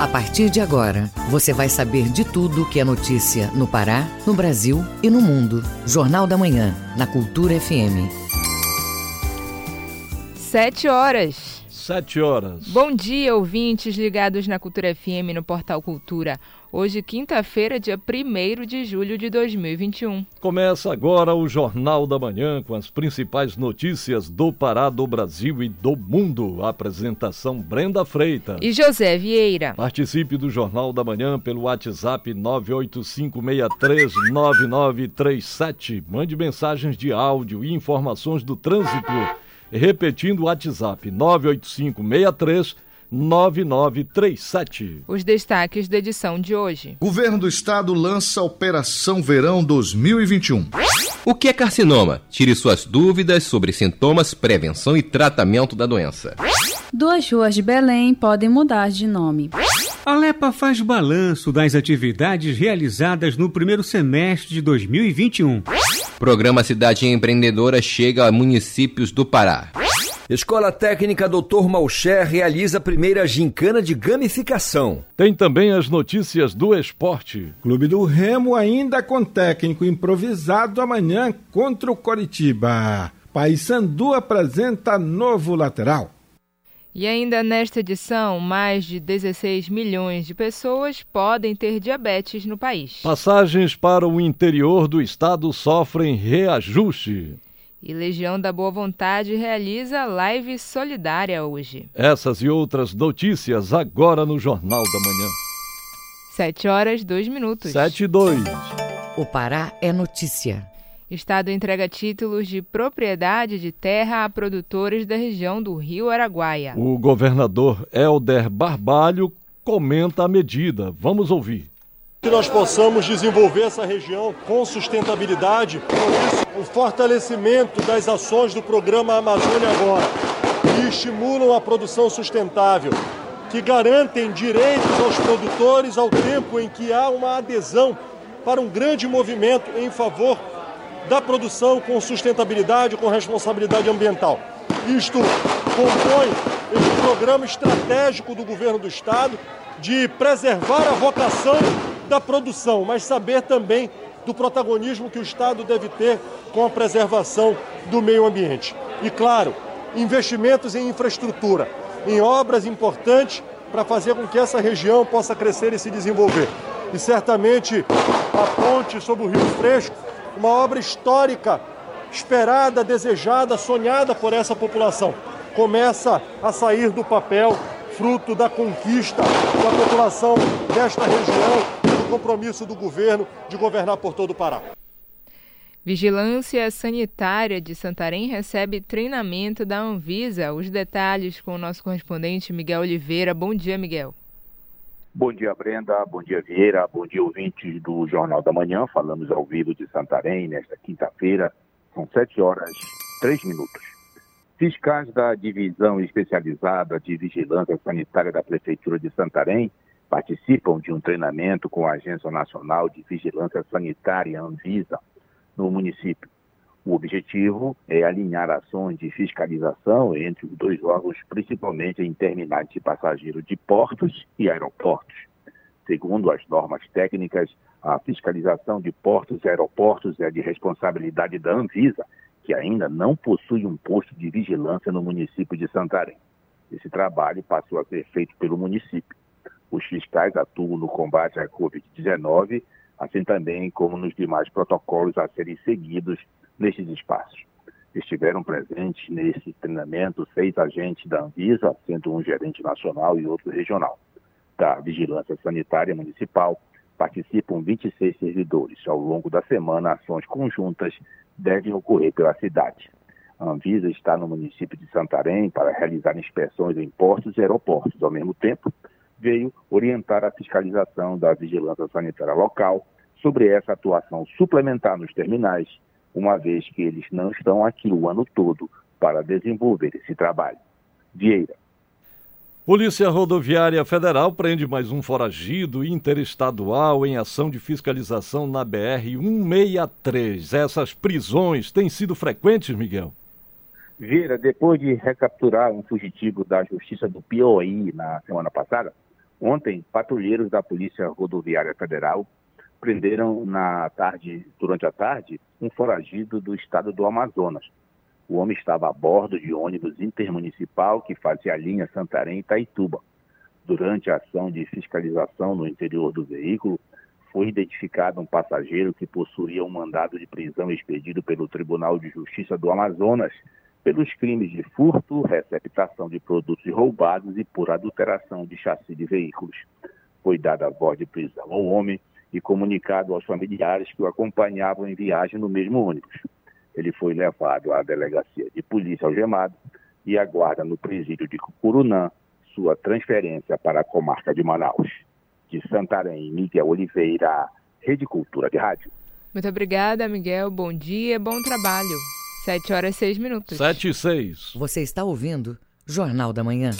A partir de agora, você vai saber de tudo que é notícia no Pará, no Brasil e no mundo. Jornal da Manhã, na Cultura FM. Sete horas. Sete horas. Bom dia, ouvintes ligados na Cultura FM no Portal Cultura. Hoje, quinta-feira, dia 1 de julho de 2021. Começa agora o Jornal da Manhã com as principais notícias do Pará, do Brasil e do mundo. apresentação Brenda Freitas e José Vieira. Participe do Jornal da Manhã pelo WhatsApp 985639937. Mande mensagens de áudio e informações do trânsito. Repetindo o WhatsApp 98563 9937. Os destaques da edição de hoje. Governo do Estado lança Operação Verão 2021. O que é carcinoma? Tire suas dúvidas sobre sintomas, prevenção e tratamento da doença. Duas ruas de Belém podem mudar de nome. A Lepa faz balanço das atividades realizadas no primeiro semestre de 2021. Programa Cidade Empreendedora chega a municípios do Pará. Escola Técnica Dr. Malcher realiza a primeira gincana de gamificação. Tem também as notícias do esporte. Clube do Remo ainda com técnico improvisado amanhã contra o Coritiba. Paysandu apresenta novo lateral. E ainda nesta edição, mais de 16 milhões de pessoas podem ter diabetes no país. Passagens para o interior do estado sofrem reajuste. E Legião da Boa Vontade realiza live solidária hoje. Essas e outras notícias agora no Jornal da Manhã. 7 horas, 2 minutos. 7 e 2. O Pará é notícia. Estado entrega títulos de propriedade de terra a produtores da região do Rio Araguaia. O governador Helder Barbalho comenta a medida. Vamos ouvir que nós possamos desenvolver essa região com sustentabilidade, com isso, o fortalecimento das ações do programa Amazônia Agora, que estimulam a produção sustentável, que garantem direitos aos produtores ao tempo em que há uma adesão para um grande movimento em favor da produção com sustentabilidade, com responsabilidade ambiental. Isto compõe este programa estratégico do governo do Estado de preservar a vocação da produção, mas saber também do protagonismo que o Estado deve ter com a preservação do meio ambiente. E, claro, investimentos em infraestrutura, em obras importantes para fazer com que essa região possa crescer e se desenvolver. E certamente a ponte sobre o Rio Fresco, uma obra histórica, esperada, desejada, sonhada por essa população, começa a sair do papel, fruto da conquista da população desta região compromisso do governo de governar por todo o Pará. Vigilância Sanitária de Santarém recebe treinamento da Anvisa. Os detalhes com o nosso correspondente Miguel Oliveira. Bom dia, Miguel. Bom dia, Brenda. Bom dia, Vieira. Bom dia, ouvintes do Jornal da Manhã. Falamos ao vivo de Santarém nesta quinta-feira. São sete horas, três minutos. Fiscais da Divisão Especializada de Vigilância Sanitária da Prefeitura de Santarém participam de um treinamento com a Agência Nacional de Vigilância Sanitária, Anvisa, no município. O objetivo é alinhar ações de fiscalização entre os dois órgãos, principalmente em terminais de passageiro de portos e aeroportos. Segundo as normas técnicas, a fiscalização de portos e aeroportos é de responsabilidade da Anvisa, que ainda não possui um posto de vigilância no município de Santarém. Esse trabalho passou a ser feito pelo município. Os fiscais atuam no combate à Covid-19, assim também como nos demais protocolos a serem seguidos nestes espaços. Estiveram presentes nesse treinamento seis agentes da Anvisa, sendo um gerente nacional e outro regional. Da Vigilância Sanitária Municipal, participam 26 servidores. Ao longo da semana, ações conjuntas devem ocorrer pela cidade. A Anvisa está no município de Santarém para realizar inspeções em portos e aeroportos. Ao mesmo tempo, veio orientar a fiscalização da vigilância sanitária local sobre essa atuação suplementar nos terminais, uma vez que eles não estão aqui o ano todo para desenvolver esse trabalho. Vieira. Polícia Rodoviária Federal prende mais um foragido interestadual em ação de fiscalização na BR-163. Essas prisões têm sido frequentes, Miguel? Vieira, depois de recapturar um fugitivo da Justiça do Piauí na semana passada, Ontem, patrulheiros da Polícia Rodoviária Federal prenderam na tarde, durante a tarde, um foragido do estado do Amazonas. O homem estava a bordo de ônibus intermunicipal que fazia a linha Santarém-Itaituba. Durante a ação de fiscalização no interior do veículo, foi identificado um passageiro que possuía um mandado de prisão expedido pelo Tribunal de Justiça do Amazonas pelos crimes de furto, receptação de produtos roubados e por adulteração de chassi de veículos. Foi dada a voz de prisão ao homem e comunicado aos familiares que o acompanhavam em viagem no mesmo ônibus. Ele foi levado à delegacia de polícia algemado e aguarda no presídio de Cucurunã sua transferência para a comarca de Manaus. De Santarém, Miguel Oliveira, Rede Cultura de Rádio. Muito obrigada, Miguel. Bom dia, bom trabalho. Sete horas e seis minutos. Sete e seis. Você está ouvindo Jornal da Manhã.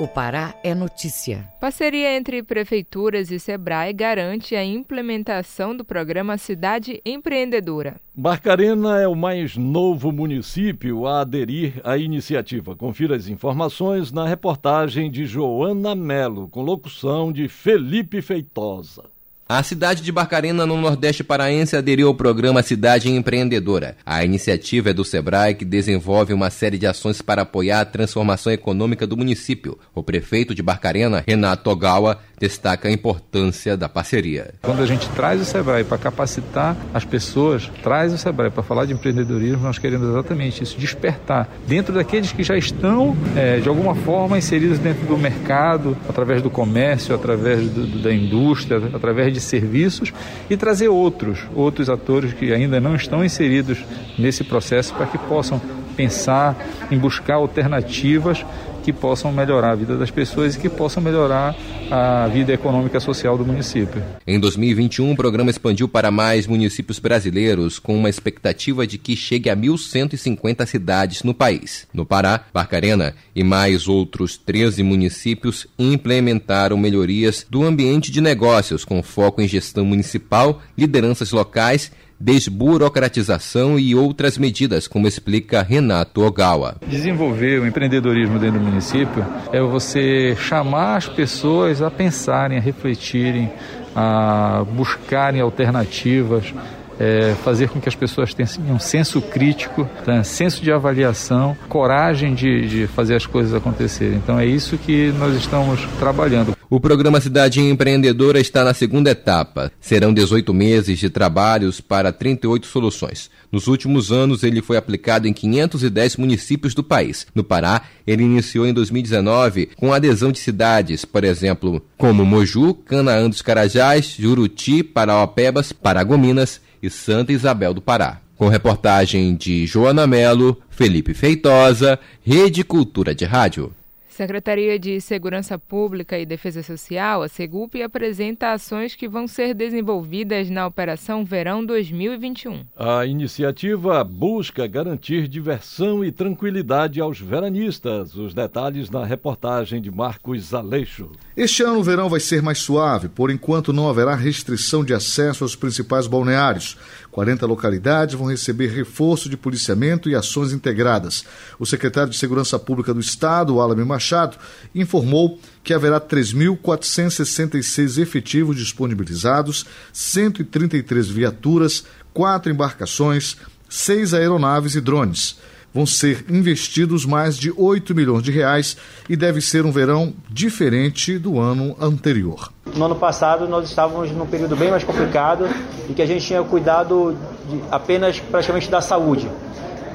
O Pará é notícia. Parceria entre prefeituras e Sebrae garante a implementação do programa Cidade Empreendedora. Barcarena é o mais novo município a aderir à iniciativa. Confira as informações na reportagem de Joana Melo, com locução de Felipe Feitosa. A cidade de Barcarena, no Nordeste Paraense, aderiu ao programa Cidade Empreendedora. A iniciativa é do Sebrae, que desenvolve uma série de ações para apoiar a transformação econômica do município. O prefeito de Barcarena, Renato Ogawa, destaca a importância da parceria. Quando a gente traz o Sebrae para capacitar as pessoas, traz o Sebrae para falar de empreendedorismo, nós queremos exatamente isso, despertar dentro daqueles que já estão, é, de alguma forma, inseridos dentro do mercado, através do comércio, através do, do, da indústria, através de serviços e trazer outros, outros atores que ainda não estão inseridos nesse processo para que possam pensar em buscar alternativas que possam melhorar a vida das pessoas e que possam melhorar a vida econômica e social do município. Em 2021, o programa expandiu para mais municípios brasileiros, com uma expectativa de que chegue a 1.150 cidades no país. No Pará, Barcarena e mais outros 13 municípios implementaram melhorias do ambiente de negócios, com foco em gestão municipal, lideranças locais desburocratização e outras medidas, como explica Renato Ogawa. Desenvolver o empreendedorismo dentro do município é você chamar as pessoas a pensarem, a refletirem, a buscarem alternativas, é, fazer com que as pessoas tenham senso crítico, né, senso de avaliação, coragem de, de fazer as coisas acontecerem. Então é isso que nós estamos trabalhando. O programa Cidade Empreendedora está na segunda etapa. Serão 18 meses de trabalhos para 38 soluções. Nos últimos anos, ele foi aplicado em 510 municípios do país. No Pará, ele iniciou em 2019 com adesão de cidades, por exemplo, como Moju, Canaã dos Carajás, Juruti, Parauapebas, Paragominas e Santa Isabel do Pará. Com reportagem de Joana Melo, Felipe Feitosa, Rede Cultura de Rádio. Secretaria de Segurança Pública e Defesa Social, a Segup, apresenta ações que vão ser desenvolvidas na Operação Verão 2021. A iniciativa busca garantir diversão e tranquilidade aos veranistas. Os detalhes na reportagem de Marcos Aleixo. Este ano o verão vai ser mais suave, por enquanto não haverá restrição de acesso aos principais balneários. 40 localidades vão receber reforço de policiamento e ações integradas. O secretário de Segurança Pública do Estado, Alame Machado, informou que haverá 3.466 efetivos disponibilizados, 133 viaturas, quatro embarcações, seis aeronaves e drones vão ser investidos mais de 8 milhões de reais e deve ser um verão diferente do ano anterior. No ano passado nós estávamos num período bem mais complicado e que a gente tinha cuidado de, apenas praticamente da saúde.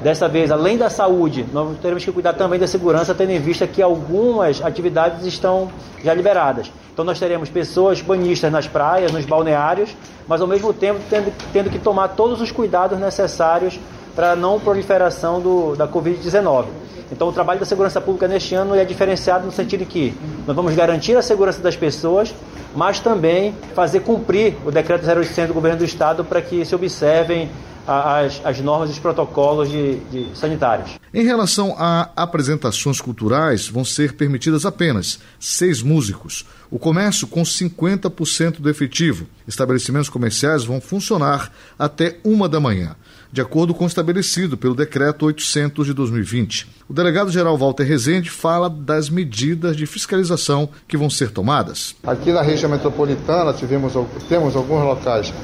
Dessa vez, além da saúde, nós teremos que cuidar também da segurança, tendo em vista que algumas atividades estão já liberadas. Então nós teremos pessoas banhistas nas praias, nos balneários, mas ao mesmo tempo tendo, tendo que tomar todos os cuidados necessários para não proliferação do, da Covid-19. Então, o trabalho da segurança pública neste ano é diferenciado no sentido que nós vamos garantir a segurança das pessoas, mas também fazer cumprir o decreto 0800 do governo do estado para que se observem as, as normas e os protocolos de, de sanitários. Em relação a apresentações culturais, vão ser permitidas apenas seis músicos. O comércio com 50% do efetivo. Estabelecimentos comerciais vão funcionar até uma da manhã. De acordo com o estabelecido pelo Decreto 800 de 2020. O delegado-geral Walter Rezende fala das medidas de fiscalização que vão ser tomadas. Aqui na região metropolitana tivemos, temos alguns locais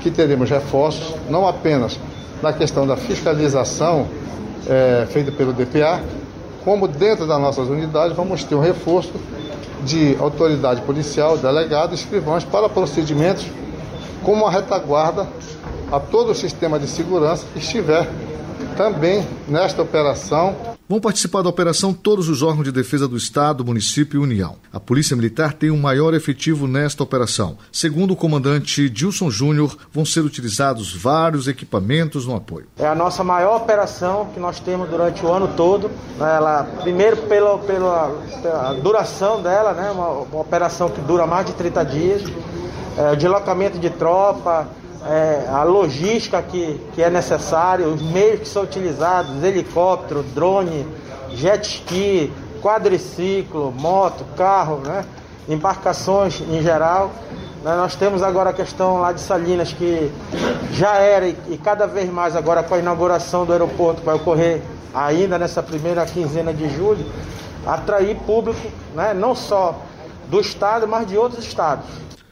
que teremos reforços, não apenas na questão da fiscalização é, feita pelo DPA, como dentro das nossas unidades vamos ter um reforço de autoridade policial, delegado escrivães para procedimentos como a retaguarda a todo o sistema de segurança que estiver também nesta operação Vão participar da operação todos os órgãos de defesa do Estado, município e União. A Polícia Militar tem um maior efetivo nesta operação. Segundo o comandante Dilson Júnior, vão ser utilizados vários equipamentos no apoio. É a nossa maior operação que nós temos durante o ano todo. Ela, primeiro, pela, pela, pela duração dela, né? uma, uma, operação que dura mais de 30 dias, é, deslocamento de tropa, é, a logística que, que é necessária, os meios que são utilizados, helicóptero, drone, jet ski, quadriciclo, moto, carro, né? embarcações em geral. Né? Nós temos agora a questão lá de Salinas que já era e, cada vez mais agora com a inauguração do aeroporto que vai ocorrer ainda nessa primeira quinzena de julho, atrair público, né? não só do estado, mas de outros estados.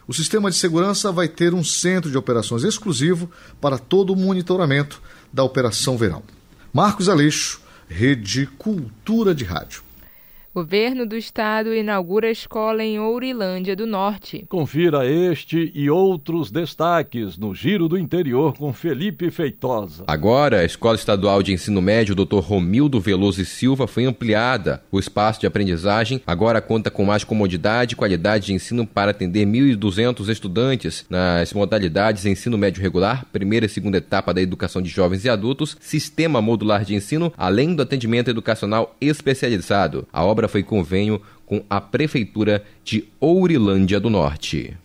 O sistema de segurança vai ter um centro de operações exclusivo para todo o monitoramento da Operação Verão. Marcos Aleixo, Rede Cultura de Rádio. Governo do Estado inaugura escola em Ourilândia do Norte. Confira este e outros destaques no Giro do Interior com Felipe Feitosa. Agora, a Escola Estadual de Ensino Médio Dr. Romildo Veloso e Silva foi ampliada. O espaço de aprendizagem agora conta com mais comodidade e qualidade de ensino para atender 1.200 estudantes nas modalidades ensino médio regular, primeira e segunda etapa da educação de jovens e adultos, sistema modular de ensino, além do atendimento educacional especializado. A obra foi convênio com a Prefeitura de Ourilândia do Norte.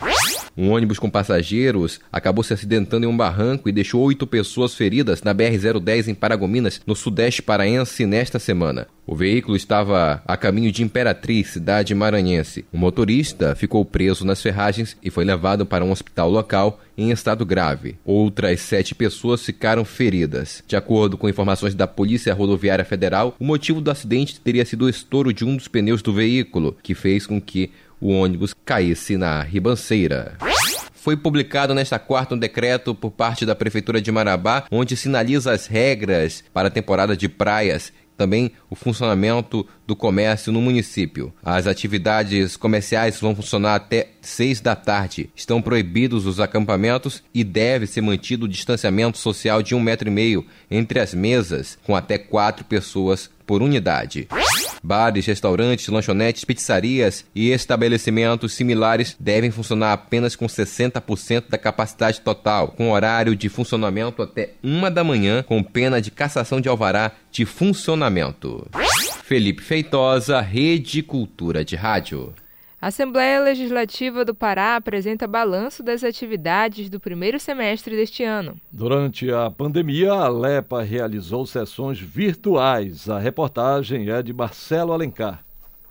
Um ônibus com passageiros acabou se acidentando em um barranco e deixou oito pessoas feridas na BR-010 em Paragominas, no sudeste paraense, nesta semana. O veículo estava a caminho de Imperatriz, cidade maranhense. O motorista ficou preso nas ferragens e foi levado para um hospital local em estado grave. Outras sete pessoas ficaram feridas. De acordo com informações da Polícia Rodoviária Federal, o motivo do acidente teria sido o estouro de um dos pneus do veículo, que fez com que o ônibus caísse na ribanceira. Foi publicado nesta quarta um decreto por parte da Prefeitura de Marabá, onde sinaliza as regras para a temporada de praias também o funcionamento do comércio no município. As atividades comerciais vão funcionar até 6 da tarde. Estão proibidos os acampamentos e deve ser mantido o distanciamento social de um metro e meio entre as mesas, com até quatro pessoas por unidade. Bares, restaurantes, lanchonetes, pizzarias e estabelecimentos similares devem funcionar apenas com 60% da capacidade total, com horário de funcionamento até uma da manhã, com pena de cassação de alvará de funcionamento. Felipe Feitosa, Rede Cultura de Rádio. A Assembleia Legislativa do Pará apresenta balanço das atividades do primeiro semestre deste ano. Durante a pandemia, a LEPA realizou sessões virtuais. A reportagem é de Marcelo Alencar.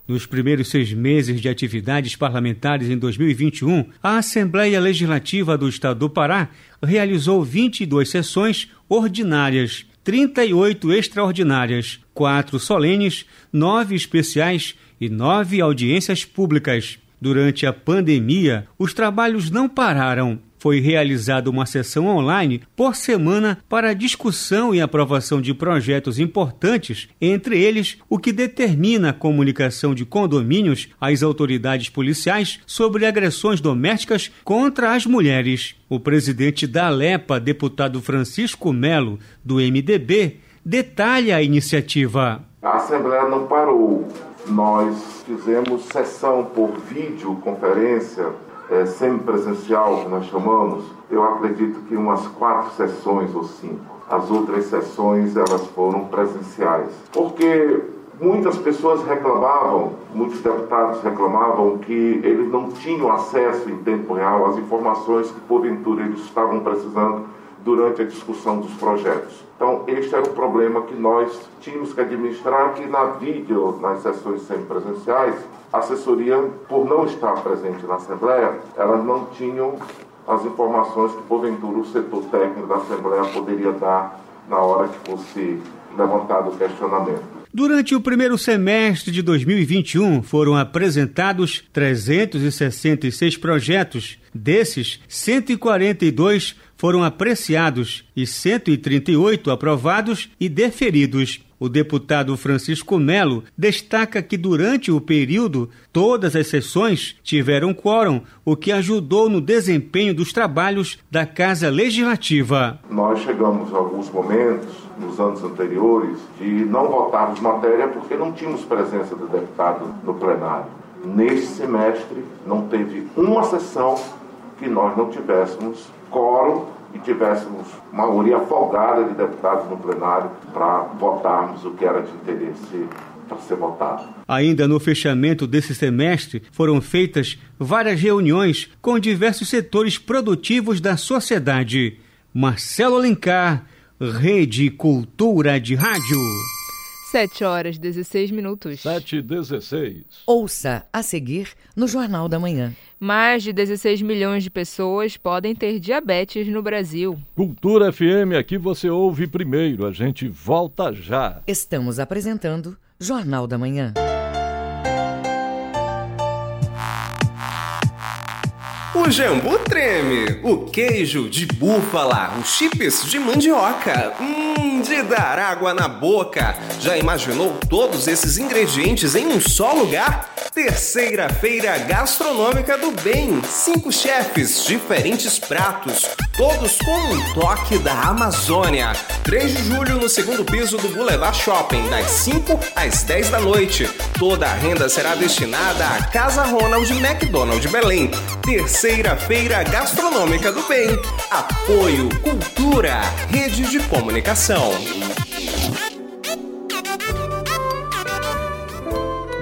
Nos primeiros seis meses de atividades parlamentares em 2021, a Assembleia Legislativa do Estado do Pará realizou 22 sessões ordinárias, 38 extraordinárias, 4 solenes, 9 especiais e nove audiências públicas. Durante a pandemia, os trabalhos não pararam. Foi realizada uma sessão online por semana para discussão e aprovação de projetos importantes, entre eles o que determina a comunicação de condomínios às autoridades policiais sobre agressões domésticas contra as mulheres. O presidente da Alepa, deputado Francisco Melo, do MDB, detalha a iniciativa. A Assembleia não parou nós fizemos sessão por videoconferência, é, semipresencial, que nós chamamos. Eu acredito que umas quatro sessões ou cinco. As outras sessões elas foram presenciais. Porque muitas pessoas reclamavam, muitos deputados reclamavam que eles não tinham acesso em tempo real às informações que porventura eles estavam precisando durante a discussão dos projetos. Então, este era o problema que nós tínhamos que administrar, que na vídeo, nas sessões semipresenciais, a assessoria, por não estar presente na Assembleia, elas não tinham as informações que, porventura, o setor técnico da Assembleia poderia dar na hora que fosse levantado o questionamento. Durante o primeiro semestre de 2021, foram apresentados 366 projetos. Desses, 142 foram apreciados e 138 aprovados e deferidos. O deputado Francisco Melo destaca que durante o período todas as sessões tiveram quórum, o que ajudou no desempenho dos trabalhos da Casa Legislativa. Nós chegamos a alguns momentos nos anos anteriores de não votarmos matéria porque não tínhamos presença do deputado no plenário. Neste semestre não teve uma sessão que nós não tivéssemos quórum e tivéssemos maioria folgada de deputados no plenário para votarmos o que era de interesse para ser votado. Ainda no fechamento desse semestre, foram feitas várias reuniões com diversos setores produtivos da sociedade. Marcelo Alencar, Rede Cultura de Rádio. 7 horas 16 minutos. 7 e 16. Ouça a seguir no Jornal da Manhã. Mais de 16 milhões de pessoas podem ter diabetes no Brasil. Cultura FM, aqui você ouve primeiro. A gente volta já. Estamos apresentando Jornal da Manhã. O jambu treme, o queijo de búfala, os chips de mandioca, hum, de dar água na boca. Já imaginou todos esses ingredientes em um só lugar? Terceira Feira Gastronômica do Bem. Cinco chefes, diferentes pratos, todos com um toque da Amazônia. 3 de julho no segundo piso do Boulevard Shopping, das 5 às 10 da noite. Toda a renda será destinada à Casa Ronald McDonald Belém. Terceira Feira Gastronômica do Bem. Apoio Cultura, Rede de Comunicação.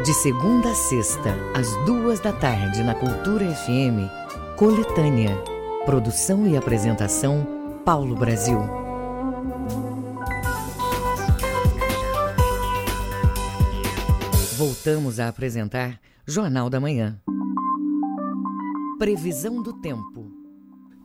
De segunda a sexta, às duas da tarde, na Cultura FM, Coletânea. Produção e apresentação, Paulo Brasil. Voltamos a apresentar Jornal da Manhã. Previsão do tempo.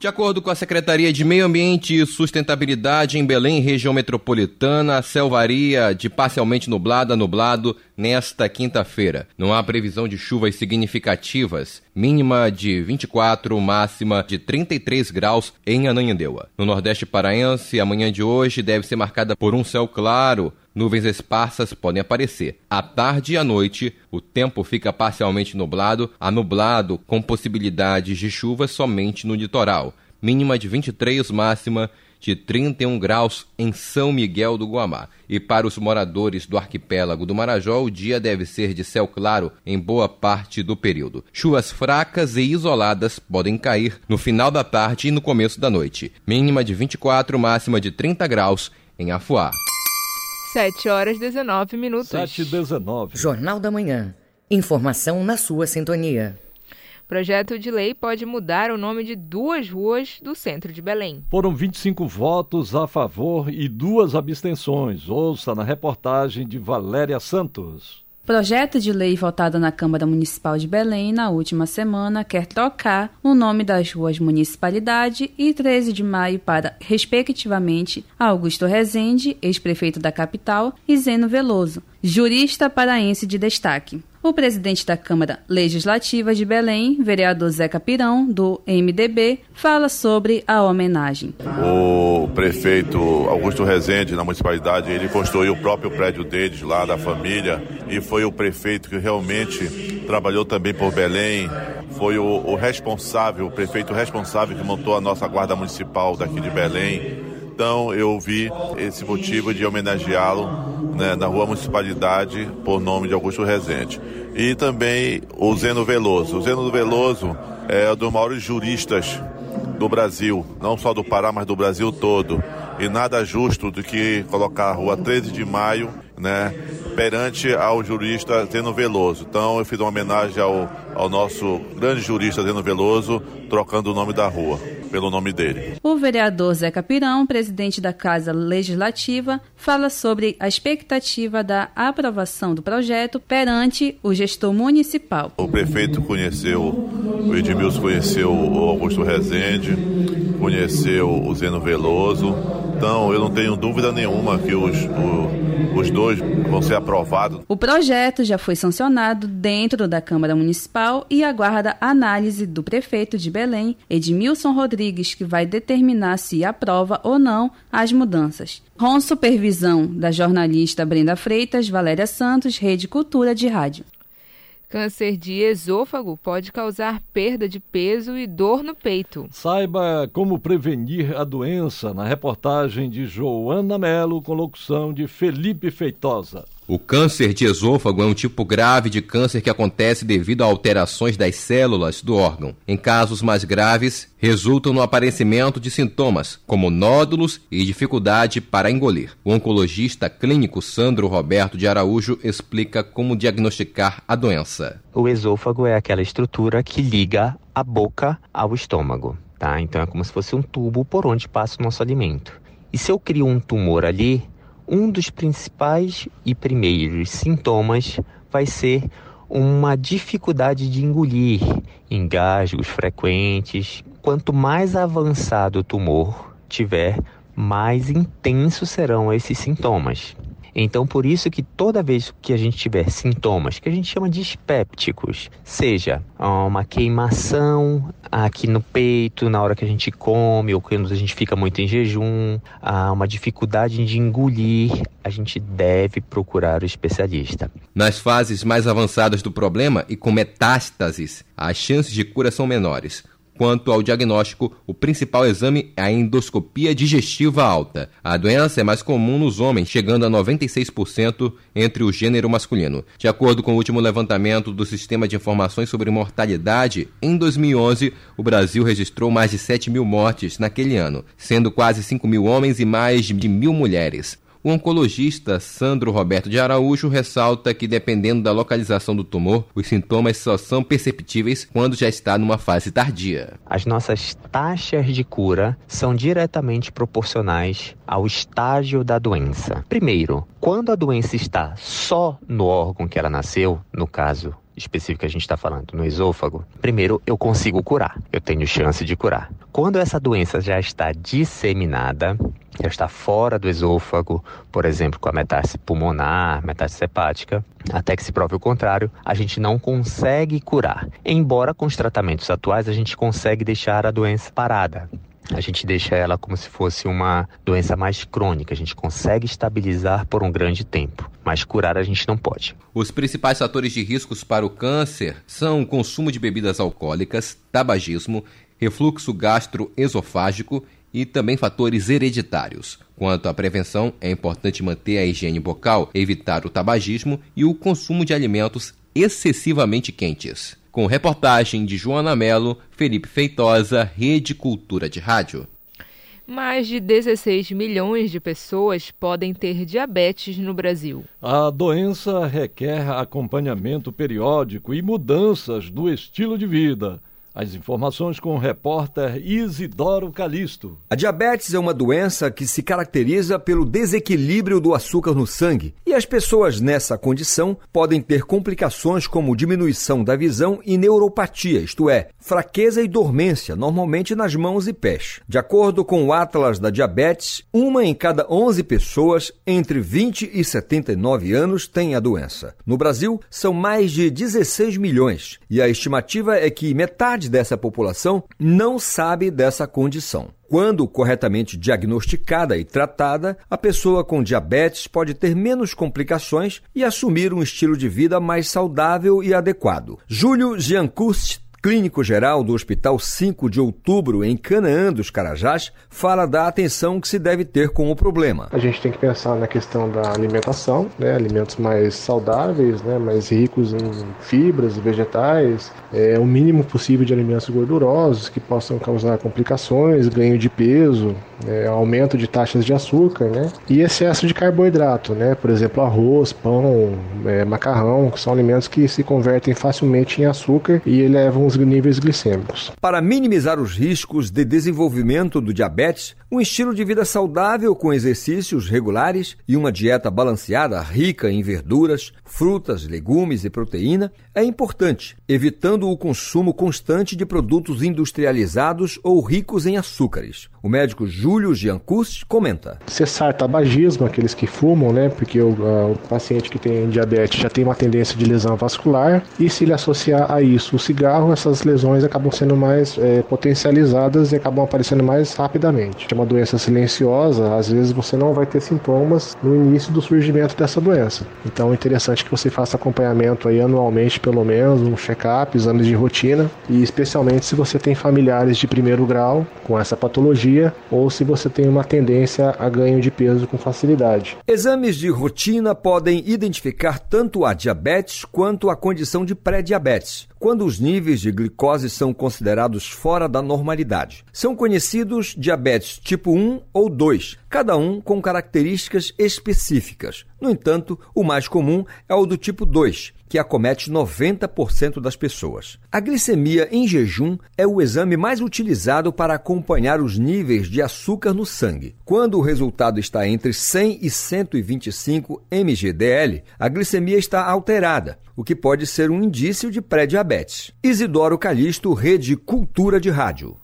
De acordo com a Secretaria de Meio Ambiente e Sustentabilidade em Belém, região metropolitana, a céu varia de parcialmente nublado a nublado nesta quinta-feira. Não há previsão de chuvas significativas, mínima de 24, máxima de 33 graus em Ananindeua. No Nordeste Paraense, a manhã de hoje deve ser marcada por um céu claro, Nuvens esparsas podem aparecer. À tarde e à noite, o tempo fica parcialmente nublado a nublado, com possibilidades de chuva somente no litoral. Mínima de 23, máxima de 31 graus em São Miguel do Guamá. E para os moradores do arquipélago do Marajó, o dia deve ser de céu claro em boa parte do período. Chuvas fracas e isoladas podem cair no final da tarde e no começo da noite. Mínima de 24, máxima de 30 graus em Afuá. 7 horas 19 minutos. 7 e 19. Jornal da Manhã. Informação na sua sintonia. Projeto de lei pode mudar o nome de duas ruas do centro de Belém. Foram 25 votos a favor e duas abstenções. Ouça na reportagem de Valéria Santos. Projeto de lei votado na Câmara Municipal de Belém na última semana quer trocar o nome das ruas Municipalidade e 13 de Maio para, respectivamente, Augusto Rezende, ex-prefeito da capital, e Zeno Veloso, jurista paraense de destaque. O presidente da Câmara Legislativa de Belém, vereador Zeca Pirão, do MDB, fala sobre a homenagem. O prefeito Augusto Rezende, na municipalidade, ele construiu o próprio prédio deles lá, da família, e foi o prefeito que realmente trabalhou também por Belém, foi o, o responsável, o prefeito responsável que montou a nossa guarda municipal daqui de Belém. Então eu vi esse motivo de homenageá-lo né, na rua Municipalidade por nome de Augusto Rezende. E também o Zeno Veloso. O Zeno Veloso é um dos maiores juristas do Brasil, não só do Pará, mas do Brasil todo. E nada justo do que colocar a rua 13 de maio, né, perante ao jurista Zeno Veloso. Então eu fiz uma homenagem ao, ao nosso grande jurista Zeno Veloso, trocando o nome da rua pelo nome dele. O vereador Zeca Pirão, presidente da Casa Legislativa, fala sobre a expectativa da aprovação do projeto perante o gestor municipal. O prefeito conheceu, o Edmilson conheceu o Augusto Rezende, conheceu o Zeno Veloso, Então eu não tenho dúvida nenhuma que os, o, os dois vão ser aprovados. O projeto já foi sancionado dentro da Câmara Municipal e aguarda análise do prefeito de Belém, Edmilson Rodrigues, que vai determinar se aprova ou não as mudanças. Com supervisão da jornalista Brenda Freitas, Valéria Santos, Rede Cultura de Rádio. Câncer de esôfago pode causar perda de peso e dor no peito. Saiba como prevenir a doença na reportagem de Joana Melo com locução de Felipe Feitosa. O câncer de esôfago é um tipo grave de câncer que acontece devido a alterações das células do órgão. Em casos mais graves, resultam no aparecimento de sintomas, como nódulos e dificuldade para engolir. O oncologista clínico Sandro Roberto de Araújo explica como diagnosticar a doença. O esôfago é aquela estrutura que liga a boca ao estômago. Tá? Então é como se fosse um tubo por onde passa o nosso alimento. E se eu crio um tumor ali, um dos principais e primeiros sintomas vai ser uma dificuldade de engolir, engasgos frequentes. Quanto mais avançado o tumor tiver, mais intensos serão esses sintomas. Então, por isso que toda vez que a gente tiver sintomas, que a gente chama de espépticos, seja uma queimação aqui no peito na hora que a gente come ou quando a gente fica muito em jejum, uma dificuldade de engolir, a gente deve procurar o especialista. Nas fases mais avançadas do problema e com metástases, as chances de cura são menores. Quanto ao diagnóstico, o principal exame é a endoscopia digestiva alta. A doença é mais comum nos homens, chegando a 96% entre o gênero masculino. De acordo com o último levantamento do Sistema de Informações sobre Mortalidade, em 2011, o Brasil registrou mais de 7 mil mortes naquele ano, sendo quase 5 mil homens e mais de mil mulheres. O oncologista Sandro Roberto de Araújo ressalta que, dependendo da localização do tumor, os sintomas só são perceptíveis quando já está numa fase tardia. As nossas taxas de cura são diretamente proporcionais ao estágio da doença. Primeiro, quando a doença está só no órgão que ela nasceu, no caso específico que a gente está falando, no esôfago, primeiro eu consigo curar, eu tenho chance de curar. Quando essa doença já está disseminada, já está fora do esôfago, por exemplo, com a metástase pulmonar, metástase hepática, até que se prove o contrário, a gente não consegue curar. Embora com os tratamentos atuais a gente consegue deixar a doença parada a gente deixa ela como se fosse uma doença mais crônica. A gente consegue estabilizar por um grande tempo, mas curar a gente não pode. Os principais fatores de riscos para o câncer são o consumo de bebidas alcoólicas, tabagismo, refluxo gastroesofágico e também fatores hereditários. Quanto à prevenção, é importante manter a higiene bucal, evitar o tabagismo e o consumo de alimentos excessivamente quentes. Com reportagem de Joana Melo, Felipe Feitosa, Rede Cultura de Rádio. Mais de 16 milhões de pessoas podem ter diabetes no Brasil. A doença requer acompanhamento periódico e mudanças do estilo de vida. As informações com o repórter Isidoro Calixto. A diabetes é uma doença que se caracteriza pelo desequilíbrio do açúcar no sangue, e as pessoas nessa condição podem ter complicações como diminuição da visão e neuropatia, isto é, fraqueza e dormência, normalmente nas mãos e pés. De acordo com o Atlas da Diabetes, uma em cada 11 pessoas entre 20 e 79 anos tem a doença. No Brasil, são mais de 16 milhões, e a estimativa é que metade metade dessa população não sabe dessa condição. Quando corretamente diagnosticada e tratada, a pessoa com diabetes pode ter menos complicações e assumir um estilo de vida mais saudável e adequado. Júlio Giancust clínico geral do Hospital 5 de Outubro, em Canaã dos Carajás, fala da atenção que se deve ter com o problema. A gente tem que pensar na questão da alimentação, né? alimentos mais saudáveis, né? mais ricos em fibras vegetais, é, o mínimo possível de alimentos gordurosos que possam causar complicações, ganho de peso, é, aumento de taxas de açúcar, né? E excesso de carboidrato, né? Por exemplo, arroz, pão, é, macarrão, que são alimentos que se convertem facilmente em açúcar e levam os níveis glicêmicos. Para minimizar os riscos de desenvolvimento do diabetes, um estilo de vida saudável com exercícios regulares e uma dieta balanceada rica em verduras, frutas, legumes e proteína é importante, evitando o consumo constante de produtos industrializados ou ricos em açúcares. O médico Júlio Giancusti comenta. Cessar tabagismo, aqueles que fumam, né? Porque o, o, paciente que tem diabetes já tem uma tendência de lesão vascular e se ele associar a isso o cigarro, essas lesões acabam sendo mais é, potencializadas e acabam aparecendo mais rapidamente. É uma doença silenciosa, às vezes você não vai ter sintomas no início do surgimento dessa doença. Então é interessante que você faça acompanhamento aí anualmente, pelo menos, um check-up, exames de rotina e especialmente se você tem familiares de primeiro grau com essa patologia ou se você tem uma tendência a ganho de peso com facilidade. Exames de rotina podem identificar tanto a diabetes quanto a condição de pré-diabetes, quando os níveis de glicose são considerados fora da normalidade. São conhecidos diabetes tipo 1 ou 2, cada um com características específicas. No entanto, o mais comum é o do tipo 2, que acomete 90% das pessoas. A glicemia em jejum é o exame mais utilizado para acompanhar os níveis de açúcar no sangue. Quando o resultado está entre 100 e 125 mgdl, a glicemia está alterada, o que pode ser um indício de pré-diabetes. Isidoro Calixto, Rede Cultura de Rádio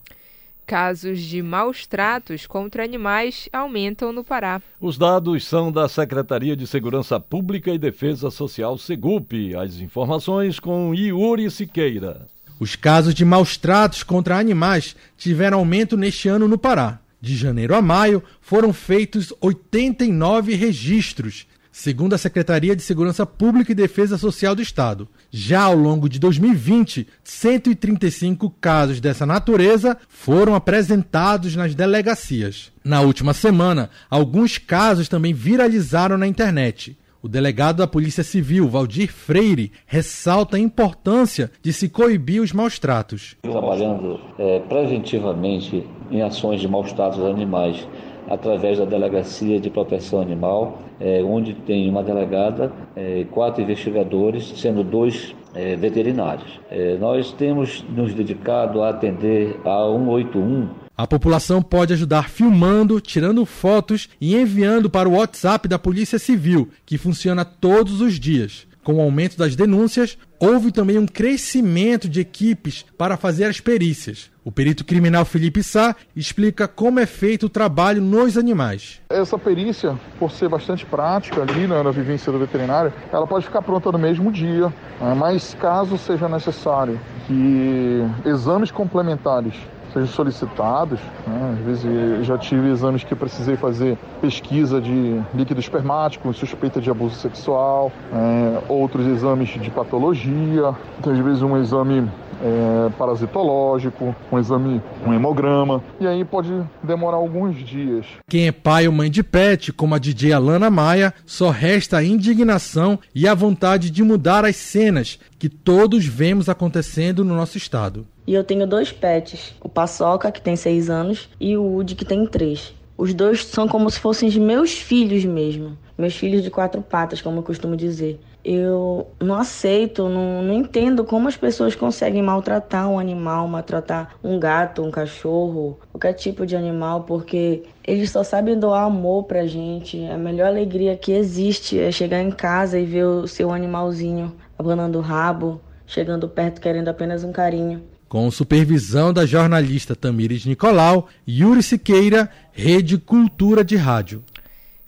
casos de maus tratos contra animais aumentam no Pará. Os dados são da Secretaria de Segurança Pública e Defesa Social Segup. As informações com Yuri Siqueira. Os casos de maus tratos contra animais tiveram aumento neste ano no Pará. De janeiro a maio, foram feitos 89 registros, segundo a Secretaria de Segurança Pública e Defesa Social do Estado. Já ao longo de 2020, 135 casos dessa natureza foram apresentados nas delegacias. Na última semana, alguns casos também viralizaram na internet. O delegado da Polícia Civil, Valdir Freire, ressalta a importância de se coibir os maus tratos. Trabalhando é, preventivamente em ações de maus tratos aos animais através da Delegacia de Proteção Animal, é, onde tem uma delegada, é, quatro investigadores, sendo dois é, veterinários. É, nós temos nos dedicado a atender a 181 a população pode ajudar filmando, tirando fotos e enviando para o WhatsApp da Polícia Civil, que funciona todos os dias. Com o aumento das denúncias, houve também um crescimento de equipes para fazer as perícias. O perito criminal Felipe Sá explica como é feito o trabalho nos animais. Essa perícia, por ser bastante prática ali né, na vivência do veterinário, ela pode ficar pronta no mesmo dia, né, mas caso seja necessário que exames complementares sejam solicitados. Né? Às vezes já tive exames que precisei fazer pesquisa de líquido espermático, suspeita de abuso sexual, é, outros exames de patologia, então, às vezes um exame é, parasitológico, um exame, um hemograma, e aí pode demorar alguns dias. Quem é pai ou mãe de pet, como a DJ Alana Maia, só resta a indignação e a vontade de mudar as cenas que todos vemos acontecendo no nosso estado. E eu tenho dois pets, o Paçoca, que tem seis anos, e o Woody, que tem três. Os dois são como se fossem meus filhos mesmo. Meus filhos de quatro patas, como eu costumo dizer eu não aceito, não, não entendo como as pessoas conseguem maltratar um animal, maltratar um gato, um cachorro, qualquer tipo de animal, porque eles só sabem doar amor pra gente. A melhor alegria que existe é chegar em casa e ver o seu animalzinho abanando o rabo, chegando perto querendo apenas um carinho. Com supervisão da jornalista Tamires Nicolau, Yuri Siqueira, Rede Cultura de Rádio.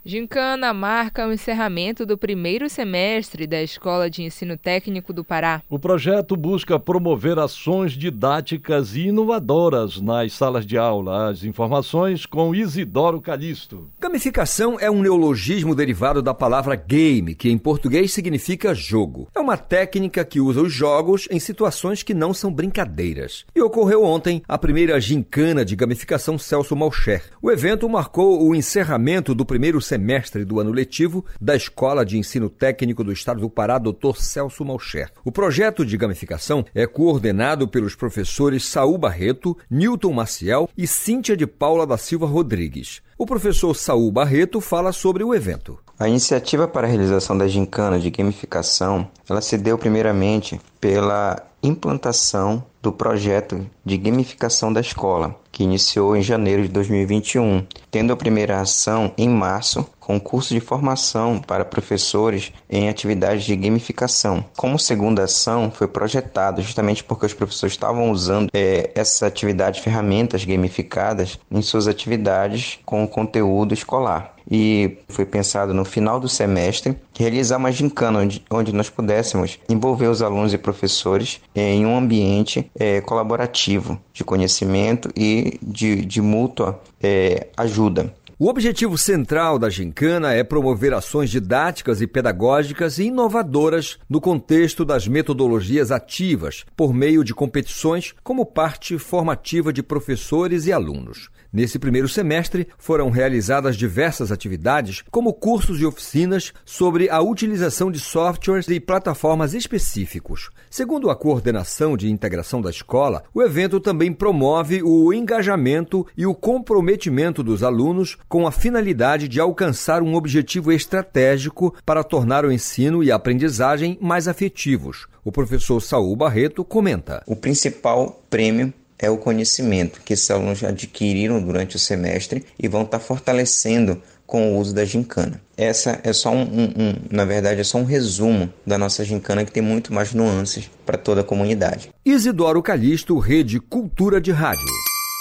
Gincana marca o encerramento do primeiro semestre da Escola de Ensino Técnico do Pará. O projeto busca promover ações didáticas e inovadoras nas salas de aula. As informações com Isidoro Calixto. Gamificação é um neologismo derivado da palavra game, que em português significa jogo. É uma técnica que usa os jogos em situações que não são brincadeiras. E ocorreu ontem a primeira gincana de gamificação Celso Malcher. O evento marcou o encerramento do primeiro semestre do ano letivo da Escola de Ensino Técnico do Estado do Pará, Dr. Celso Malcher. O projeto de gamificação é coordenado pelos professores Saul Barreto, Newton Maciel e Cíntia de Paula da Silva Rodrigues. O professor Saul Barreto fala sobre o evento. A iniciativa para a realização da gincana de gamificação, ela se deu primeiramente pela implantação do projeto de gamificação da escola, que iniciou em janeiro de 2021, tendo a primeira ação em março com curso de formação para professores em atividades de gamificação. Como segunda ação, foi projetado justamente porque os professores estavam usando é, essa atividade, ferramentas gamificadas em suas atividades com o conteúdo escolar e foi pensado no final do semestre realizar uma gincana onde, onde nós pudéssemos envolver os alunos e professores em um ambiente é, colaborativo de conhecimento e de, de mútua é, ajuda. O objetivo central da Gincana é promover ações didáticas e pedagógicas inovadoras no contexto das metodologias ativas, por meio de competições como parte formativa de professores e alunos. Nesse primeiro semestre, foram realizadas diversas atividades, como cursos e oficinas sobre a utilização de softwares e plataformas específicos. Segundo a coordenação de integração da escola, o evento também promove o engajamento e o comprometimento dos alunos com a finalidade de alcançar um objetivo estratégico para tornar o ensino e a aprendizagem mais afetivos. O professor Saul Barreto comenta: O principal prêmio é o conhecimento que esses alunos adquiriram durante o semestre e vão estar fortalecendo com o uso da gincana. Essa é só um, um, um, na verdade, é só um resumo da nossa gincana que tem muito mais nuances para toda a comunidade. Isidoro Calixto, Rede Cultura de Rádio.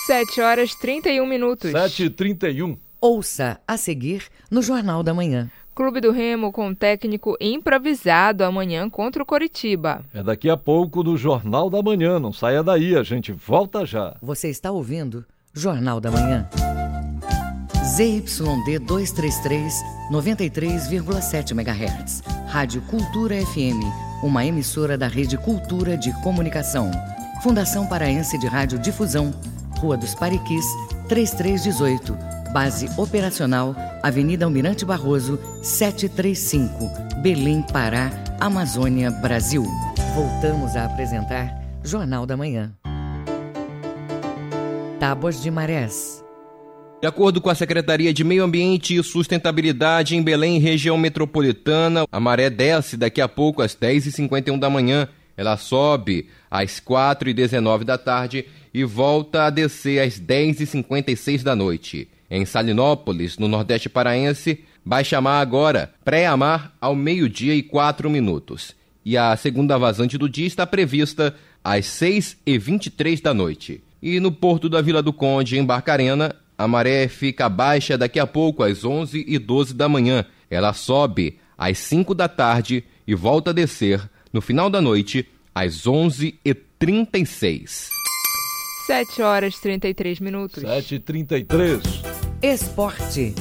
7 horas 31 minutos. 7 e 31 Ouça a seguir no Jornal da Manhã. Clube do Remo com técnico improvisado amanhã contra o Coritiba. É daqui a pouco do Jornal da Manhã. Não saia daí, a gente volta já. Você está ouvindo Jornal da Manhã. ZYD 233, 93,7 MHz. Rádio Cultura FM, uma emissora da Rede Cultura de Comunicação. Fundação Paraense de Rádio Difusão, Rua dos Pariquis, 3318. Base operacional, Avenida Almirante Barroso, 735, Belém, Pará, Amazônia, Brasil. Voltamos a apresentar Jornal da Manhã. Tábuas de Marés. De acordo com a Secretaria de Meio Ambiente e Sustentabilidade em Belém, região metropolitana, a maré desce daqui a pouco às 10h51 da manhã. Ela sobe às 4h19 da tarde e volta a descer às 10h56 da noite. Em Salinópolis, no Nordeste Paraense, baixa mar agora, pré-amar ao meio-dia e 4 minutos. E a segunda vazante do dia está prevista às 6h23 da noite. E no porto da Vila do Conde, em Barcarena, a maré fica baixa daqui a pouco às 11 e 12 da manhã. Ela sobe às 5 da tarde e volta a descer no final da noite às 11 e 36. 7 horas e 33 minutos. 7 e 33. Esporte.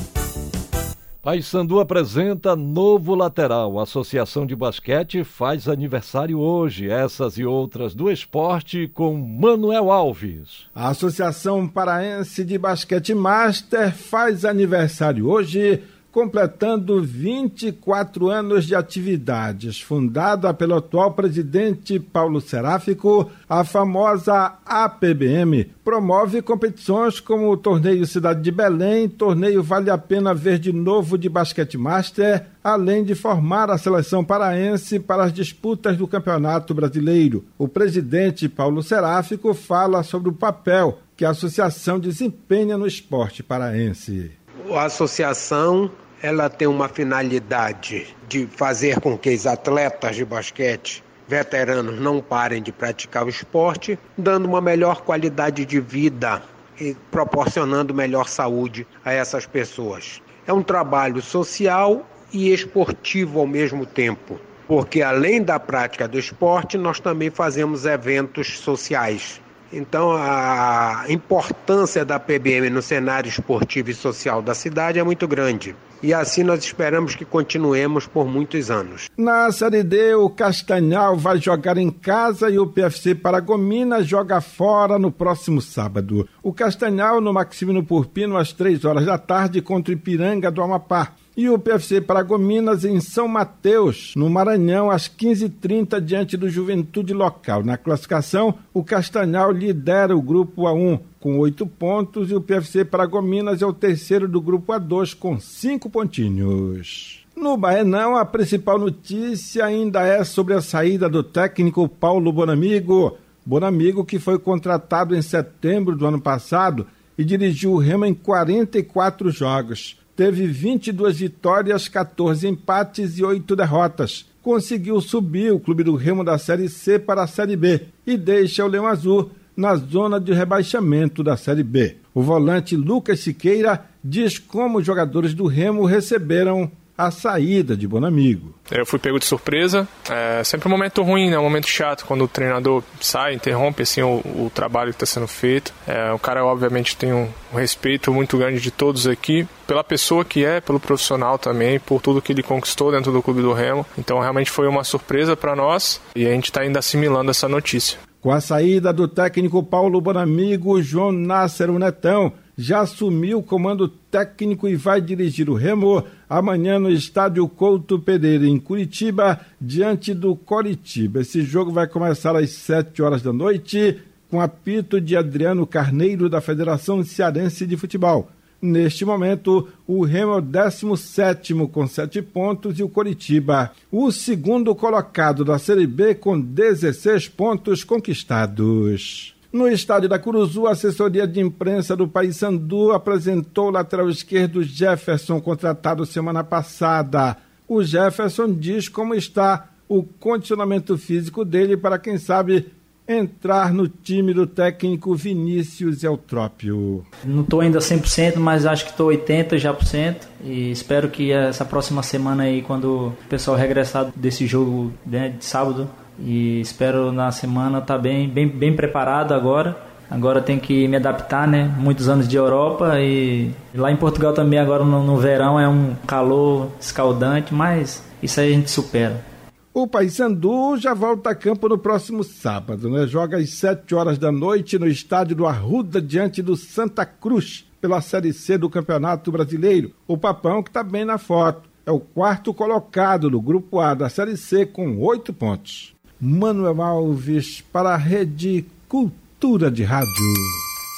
Paysandu apresenta novo lateral. A Associação de Basquete faz aniversário hoje. Essas e outras do esporte com Manuel Alves. A Associação Paraense de Basquete Master faz aniversário hoje completando 24 anos de atividades. Fundada pelo atual presidente Paulo Seráfico, a famosa APBM promove competições como o Torneio Cidade de Belém, Torneio Vale a Pena Ver de Novo de Basquete Master, além de formar a seleção paraense para as disputas do Campeonato Brasileiro. O presidente Paulo Seráfico fala sobre o papel que a associação desempenha no esporte paraense. A associação ela tem uma finalidade de fazer com que os atletas de basquete veteranos não parem de praticar o esporte, dando uma melhor qualidade de vida e proporcionando melhor saúde a essas pessoas. É um trabalho social e esportivo ao mesmo tempo, porque além da prática do esporte, nós também fazemos eventos sociais então, a importância da PBM no cenário esportivo e social da cidade é muito grande. E assim nós esperamos que continuemos por muitos anos. Na Série D, o Castanhal vai jogar em casa e o PFC Paragominas joga fora no próximo sábado. O Castanhal no Maximino Purpino às três horas da tarde contra o Ipiranga do Amapá e o PFC Paragominas em São Mateus, no Maranhão, às 15h30, diante do Juventude Local. Na classificação, o Castanhal lidera o grupo A1 com oito pontos e o PFC Paragominas é o terceiro do grupo A2 com cinco pontinhos. No Baenão, a principal notícia ainda é sobre a saída do técnico Paulo Bonamigo Bonamigo, que foi contratado em setembro do ano passado e dirigiu o Remo em 44 jogos. Teve 22 vitórias, 14 empates e 8 derrotas. Conseguiu subir o clube do Remo da Série C para a Série B e deixa o Leão Azul na zona de rebaixamento da Série B. O volante Lucas Siqueira diz como os jogadores do Remo receberam a saída de Bonamigo. Eu fui pego de surpresa. É sempre um momento ruim, né? Um momento chato quando o treinador sai, interrompe assim o, o trabalho que está sendo feito. É, o cara obviamente tem um, um, respeito muito grande de todos aqui, pela pessoa que é, pelo profissional também, por tudo que ele conquistou dentro do clube do Remo. Então realmente foi uma surpresa para nós e a gente está ainda assimilando essa notícia. Com a saída do técnico Paulo Bonamigo, João Nasser, o Netão, já assumiu o comando técnico e vai dirigir o Remo amanhã no estádio Couto Pereira, em Curitiba, diante do Coritiba. Esse jogo vai começar às 7 horas da noite, com apito de Adriano Carneiro, da Federação Cearense de Futebol. Neste momento, o Remo é o 17 com 7 pontos e o Coritiba, o segundo colocado da Série B com 16 pontos conquistados. No estádio da Curuzu, a assessoria de imprensa do Paysandu apresentou o lateral esquerdo Jefferson, contratado semana passada. O Jefferson diz como está o condicionamento físico dele para, quem sabe, entrar no time do técnico Vinícius Eutrópio. Não estou ainda 100%, mas acho que estou 80% já por cento e espero que essa próxima semana aí, quando o pessoal regressar desse jogo né, de sábado, e espero na semana estar tá bem, bem, bem preparado agora. Agora tem que me adaptar, né? Muitos anos de Europa e lá em Portugal também agora no, no verão é um calor escaldante, mas isso aí a gente supera. O Paysandu já volta a campo no próximo sábado, né? Joga às 7 horas da noite no estádio do Arruda diante do Santa Cruz pela Série C do Campeonato Brasileiro. O Papão que está bem na foto. É o quarto colocado do Grupo A da Série C com oito pontos. Manuel Alves para a Rede Cultura de Rádio.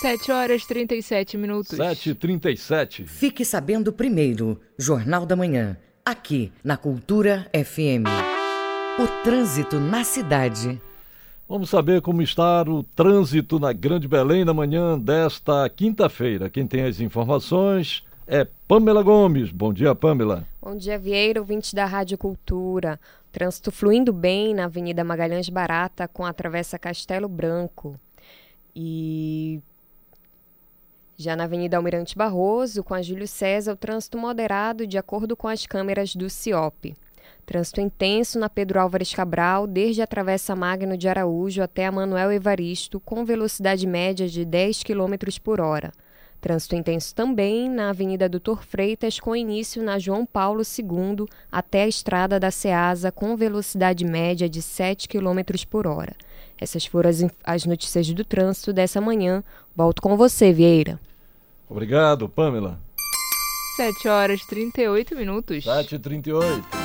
7 horas 37 minutos. 7h37. Fique sabendo primeiro, Jornal da Manhã, aqui na Cultura FM. O trânsito na cidade. Vamos saber como está o trânsito na Grande Belém na manhã desta quinta-feira. Quem tem as informações é Pamela Gomes. Bom dia, Pamela. Bom dia, Vieira, ouvinte da Rádio Cultura. Trânsito fluindo bem na Avenida Magalhães Barata com a Travessa Castelo Branco. E já na Avenida Almirante Barroso, com a Júlio César, o trânsito moderado de acordo com as câmeras do CIOP. Trânsito intenso na Pedro Álvares Cabral, desde a Travessa Magno de Araújo até a Manuel Evaristo, com velocidade média de 10 km por hora. Trânsito intenso também na Avenida Doutor Freitas, com início na João Paulo II até a Estrada da Ceasa, com velocidade média de 7 km por hora. Essas foram as, as notícias do trânsito dessa manhã. Volto com você, Vieira. Obrigado, Pamela. 7 horas e 38 minutos. 7 e 38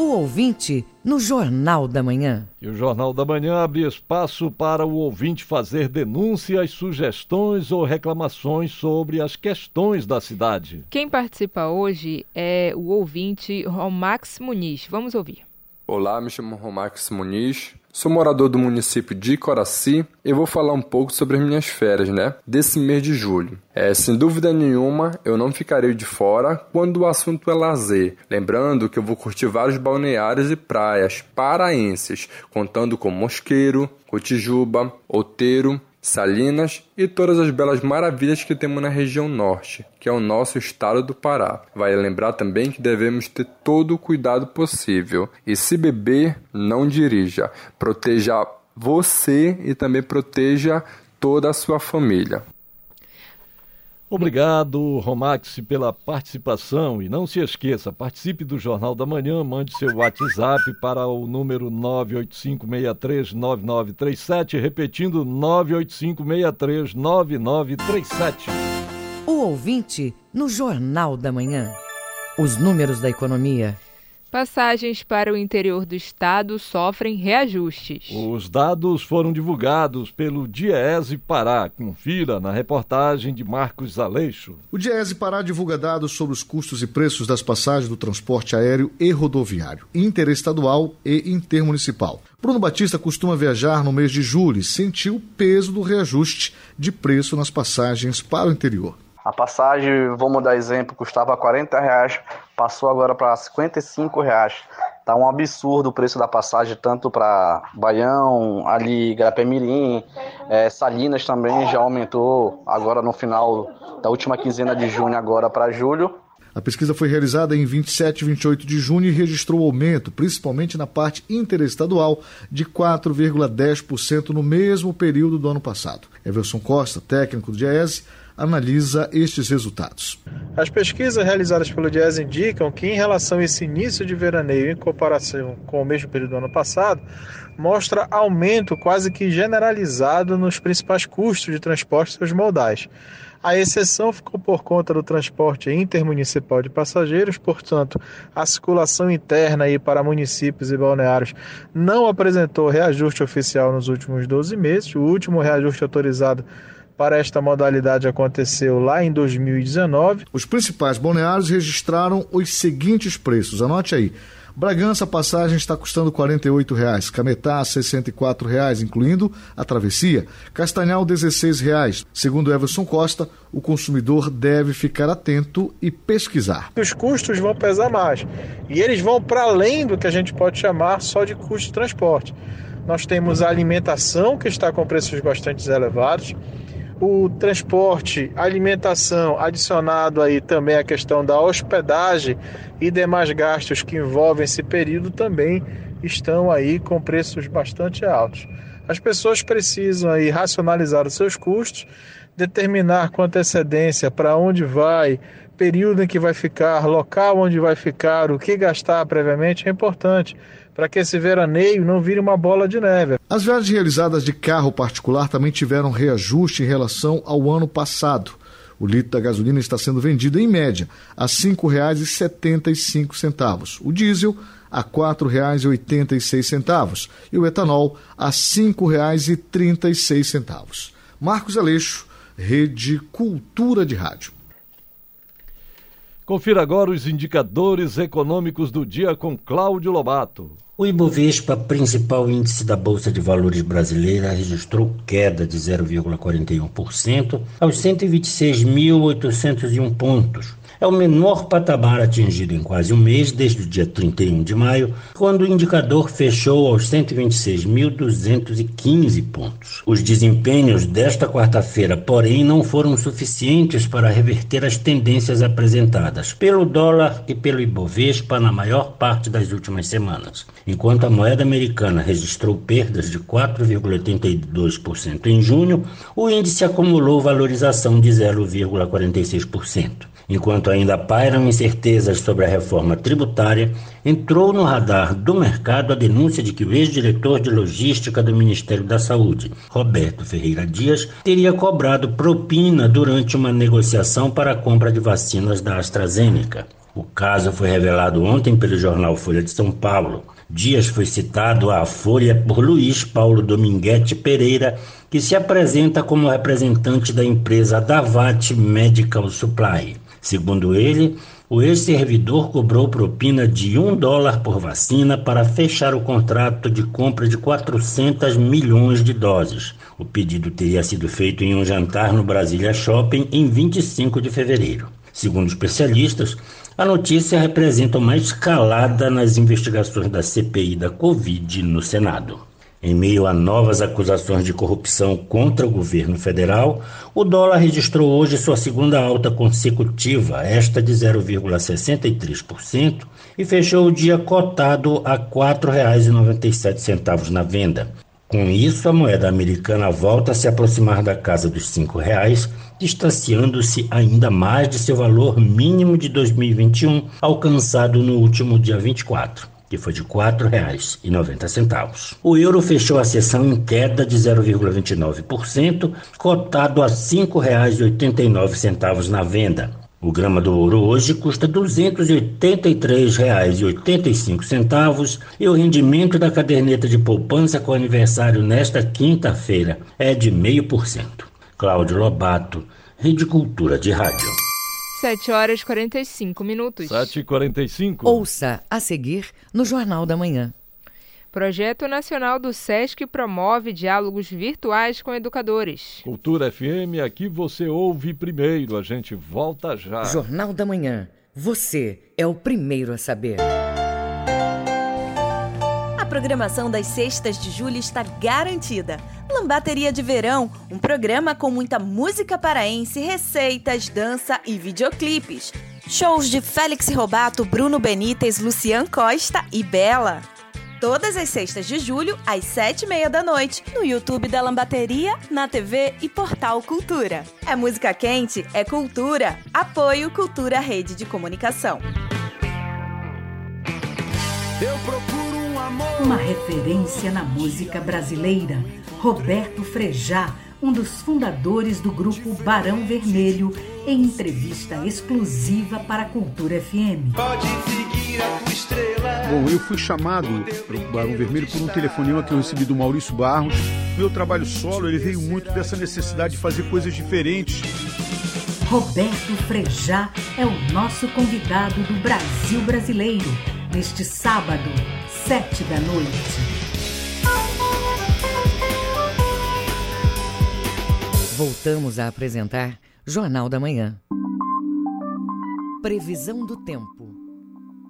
o ouvinte no Jornal da Manhã. E o Jornal da Manhã abre espaço para o ouvinte fazer denúncias, sugestões ou reclamações sobre as questões da cidade. Quem participa hoje é o ouvinte Romax Muniz. Vamos ouvir. Olá, me chamo Romax Muniz, Sou morador do município de Coraci e vou falar um pouco sobre as minhas férias, né? Desse mês de julho. É, sem dúvida nenhuma, eu não ficarei de fora quando o assunto é lazer. Lembrando que eu vou curtir vários balneários e praias paraenses, contando com Mosqueiro, Cotijuba, Outeiro, Salinas e todas as belas maravilhas que temos na região norte, que é o nosso estado do Pará. Vai lembrar também que devemos ter todo o cuidado possível. E se beber, não dirija. Proteja você e também proteja toda a sua família. Obrigado, Romax, pela participação. E não se esqueça, participe do Jornal da Manhã, mande seu WhatsApp para o número 985639937, repetindo 985639937. O ouvinte no Jornal da Manhã. Os números da economia Passagens para o interior do estado sofrem reajustes. Os dados foram divulgados pelo Diese Pará. Confira na reportagem de Marcos Aleixo. O Diese Pará divulga dados sobre os custos e preços das passagens do transporte aéreo e rodoviário, interestadual e intermunicipal. Bruno Batista costuma viajar no mês de julho e sentiu o peso do reajuste de preço nas passagens para o interior. A passagem, vamos dar exemplo, custava 40 reais, passou agora para 55 reais. Tá um absurdo o preço da passagem, tanto para Baião, ali Garapé-Mirim, é, Salinas também já aumentou agora no final da última quinzena de junho agora para julho. A pesquisa foi realizada em 27 e 28 de junho e registrou aumento, principalmente na parte interestadual, de 4,10% no mesmo período do ano passado. Everson Costa, técnico do DIESE, analisa estes resultados. As pesquisas realizadas pelo DIES indicam que, em relação a esse início de veraneio em comparação com o mesmo período do ano passado, mostra aumento quase que generalizado nos principais custos de transporte e seus modais. A exceção ficou por conta do transporte intermunicipal de passageiros, portanto, a circulação interna aí para municípios e balneários não apresentou reajuste oficial nos últimos 12 meses. O último reajuste autorizado para esta modalidade aconteceu lá em 2019. Os principais balneários registraram os seguintes preços. Anote aí. Bragança, a passagem está custando R$ 48,00. Cametá, R$ 64,00, incluindo a travessia. Castanhal, R$ 16,00. Segundo Everson Costa, o consumidor deve ficar atento e pesquisar. Os custos vão pesar mais. E eles vão para além do que a gente pode chamar só de custo de transporte. Nós temos a alimentação, que está com preços bastante elevados o transporte, alimentação, adicionado aí também a questão da hospedagem e demais gastos que envolvem esse período também estão aí com preços bastante altos. As pessoas precisam aí racionalizar os seus custos, determinar com antecedência para onde vai, período em que vai ficar, local onde vai ficar, o que gastar previamente é importante para que esse veraneio não vire uma bola de neve. As viagens realizadas de carro particular também tiveram reajuste em relação ao ano passado. O litro da gasolina está sendo vendido em média a R$ 5,75. O diesel a R$ 4,86 e o etanol a R$ 5,36. Marcos Aleixo, Rede Cultura de Rádio. Confira agora os indicadores econômicos do dia com Cláudio Lobato. O Ibovespa, principal índice da Bolsa de Valores brasileira, registrou queda de 0,41% aos 126.801 pontos é o menor patamar atingido em quase um mês, desde o dia 31 de maio, quando o indicador fechou aos 126.215 pontos. Os desempenhos desta quarta-feira, porém, não foram suficientes para reverter as tendências apresentadas pelo dólar e pelo Ibovespa na maior parte das últimas semanas. Enquanto a moeda americana registrou perdas de 4,82% em junho, o índice acumulou valorização de 0,46%. Enquanto ainda pairam incertezas sobre a reforma tributária, entrou no radar do mercado a denúncia de que o ex-diretor de logística do Ministério da Saúde, Roberto Ferreira Dias, teria cobrado propina durante uma negociação para a compra de vacinas da AstraZeneca. O caso foi revelado ontem pelo jornal Folha de São Paulo. Dias foi citado à Folha por Luiz Paulo Dominguete Pereira, que se apresenta como representante da empresa Davat Medical Supply. Segundo ele, o ex-servidor cobrou propina de um dólar por vacina para fechar o contrato de compra de 400 milhões de doses. O pedido teria sido feito em um jantar no Brasília Shopping em 25 de fevereiro. Segundo especialistas, a notícia representa uma escalada nas investigações da CPI da Covid no Senado. Em meio a novas acusações de corrupção contra o governo federal, o dólar registrou hoje sua segunda alta consecutiva, esta de 0,63%, e fechou o dia cotado a R$ 4,97 na venda. Com isso, a moeda americana volta a se aproximar da casa dos R$ 5,00, distanciando-se ainda mais de seu valor mínimo de 2021, alcançado no último dia 24 que foi de R$ 4,90. O euro fechou a sessão em queda de 0,29%, cotado a R$ 5,89 na venda. O grama do ouro hoje custa R$ 283,85 e o rendimento da caderneta de poupança com aniversário nesta quinta-feira é de 0,5%. Cláudio Lobato, Rede Cultura de Rádio. 7 horas e 45 minutos. 7 e 45 Ouça a seguir no Jornal da Manhã. Projeto Nacional do SESC promove diálogos virtuais com educadores. Cultura FM, aqui você ouve primeiro. A gente volta já. Jornal da Manhã. Você é o primeiro a saber. Programação das sextas de julho está garantida. Lambateria de Verão, um programa com muita música paraense, receitas, dança e videoclipes. Shows de Félix Robato, Bruno Benítez, Lucian Costa e Bela. Todas as sextas de julho, às sete e meia da noite, no YouTube da Lambateria, na TV e Portal Cultura. É música quente, é cultura. Apoio Cultura Rede de Comunicação. Eu. Uma referência na música brasileira. Roberto Frejá, um dos fundadores do grupo Barão Vermelho, em entrevista exclusiva para a Cultura FM. Pode seguir a tua estrela. Bom, eu fui chamado para o Barão Vermelho por um telefonema que eu recebi do Maurício Barros. Meu trabalho solo ele veio muito dessa necessidade de fazer coisas diferentes. Roberto Frejá é o nosso convidado do Brasil Brasileiro, neste sábado, sete da noite. Voltamos a apresentar Jornal da Manhã. Previsão do tempo.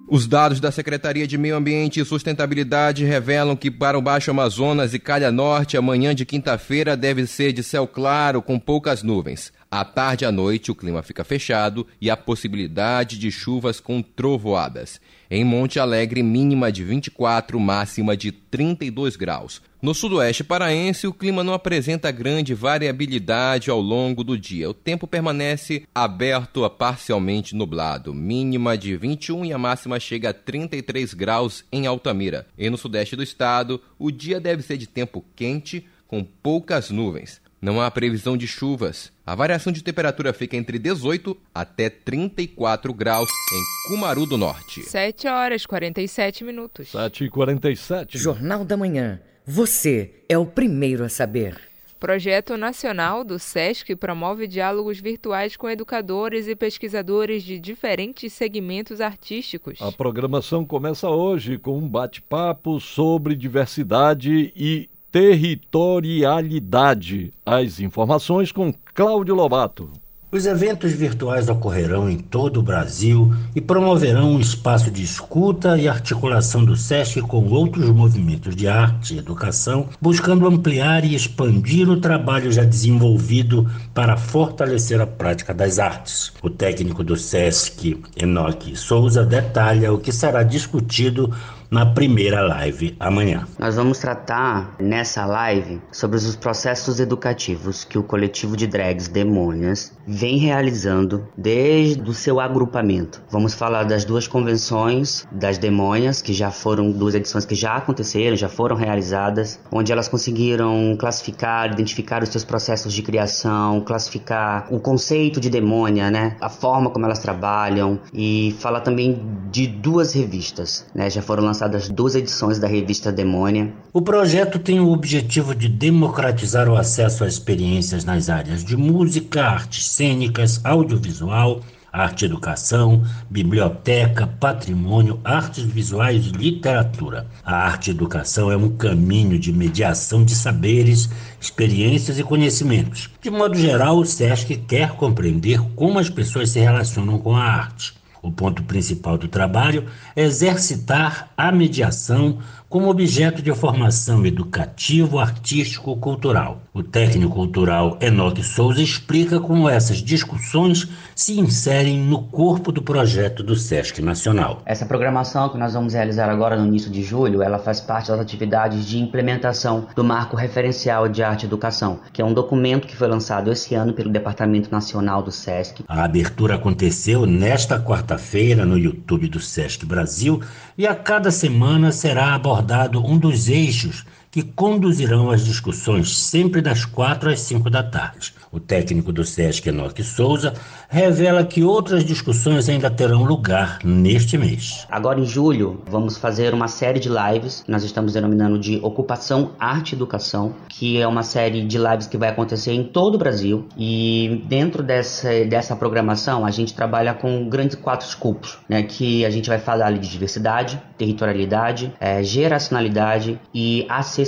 Os dados da Secretaria de Meio Ambiente e Sustentabilidade revelam que para o Baixo Amazonas e Calha Norte, amanhã de quinta-feira deve ser de céu claro com poucas nuvens. À tarde e à noite, o clima fica fechado e há possibilidade de chuvas com trovoadas. Em Monte Alegre, mínima de 24, máxima de 32 graus. No sudoeste paraense, o clima não apresenta grande variabilidade ao longo do dia. O tempo permanece aberto a parcialmente nublado, mínima de 21 e a máxima chega a 33 graus em Altamira. E no sudeste do estado, o dia deve ser de tempo quente, com poucas nuvens. Não há previsão de chuvas. A variação de temperatura fica entre 18 até 34 graus em Cumaru do Norte. 7 horas e 47 minutos. 7 e 47 Jornal da Manhã. Você é o primeiro a saber. Projeto Nacional do SESC promove diálogos virtuais com educadores e pesquisadores de diferentes segmentos artísticos. A programação começa hoje com um bate-papo sobre diversidade e territorialidade. As informações com Cláudio Lobato. Os eventos virtuais ocorrerão em todo o Brasil e promoverão um espaço de escuta e articulação do SESC com outros movimentos de arte e educação, buscando ampliar e expandir o trabalho já desenvolvido para fortalecer a prática das artes. O técnico do SESC, Enoque Souza, detalha o que será discutido na primeira live amanhã. Nós vamos tratar nessa live sobre os processos educativos que o coletivo de drags Demônias vem realizando desde o seu agrupamento. Vamos falar das duas convenções das Demônias, que já foram duas edições que já aconteceram, já foram realizadas, onde elas conseguiram classificar, identificar os seus processos de criação, classificar o conceito de demônia, né? A forma como elas trabalham e falar também de duas revistas, né? Já foram lançadas lançadas duas edições da revista Demônia. O projeto tem o objetivo de democratizar o acesso a experiências nas áreas de música, artes cênicas, audiovisual, arte educação, biblioteca, patrimônio, artes visuais e literatura. A arte educação é um caminho de mediação de saberes, experiências e conhecimentos. De modo geral, o SESC quer compreender como as pessoas se relacionam com a arte. O ponto principal do trabalho é exercitar a mediação como objeto de formação educativo, artístico, cultural. O técnico cultural Enoque Souza explica como essas discussões se inserem no corpo do projeto do SESC Nacional. Essa programação que nós vamos realizar agora no início de julho, ela faz parte das atividades de implementação do Marco Referencial de Arte e Educação, que é um documento que foi lançado esse ano pelo Departamento Nacional do SESC. A abertura aconteceu nesta quarta-feira no YouTube do SESC Brasil e a cada semana será abordado um dos eixos que conduzirão as discussões sempre das quatro às cinco da tarde. O técnico do SESC, Enoque Souza, revela que outras discussões ainda terão lugar neste mês. Agora em julho, vamos fazer uma série de lives, nós estamos denominando de Ocupação Arte Educação, que é uma série de lives que vai acontecer em todo o Brasil. E dentro dessa, dessa programação, a gente trabalha com grandes quatro escopos, né, que a gente vai falar de diversidade, territorialidade, é, geracionalidade e acessibilidade.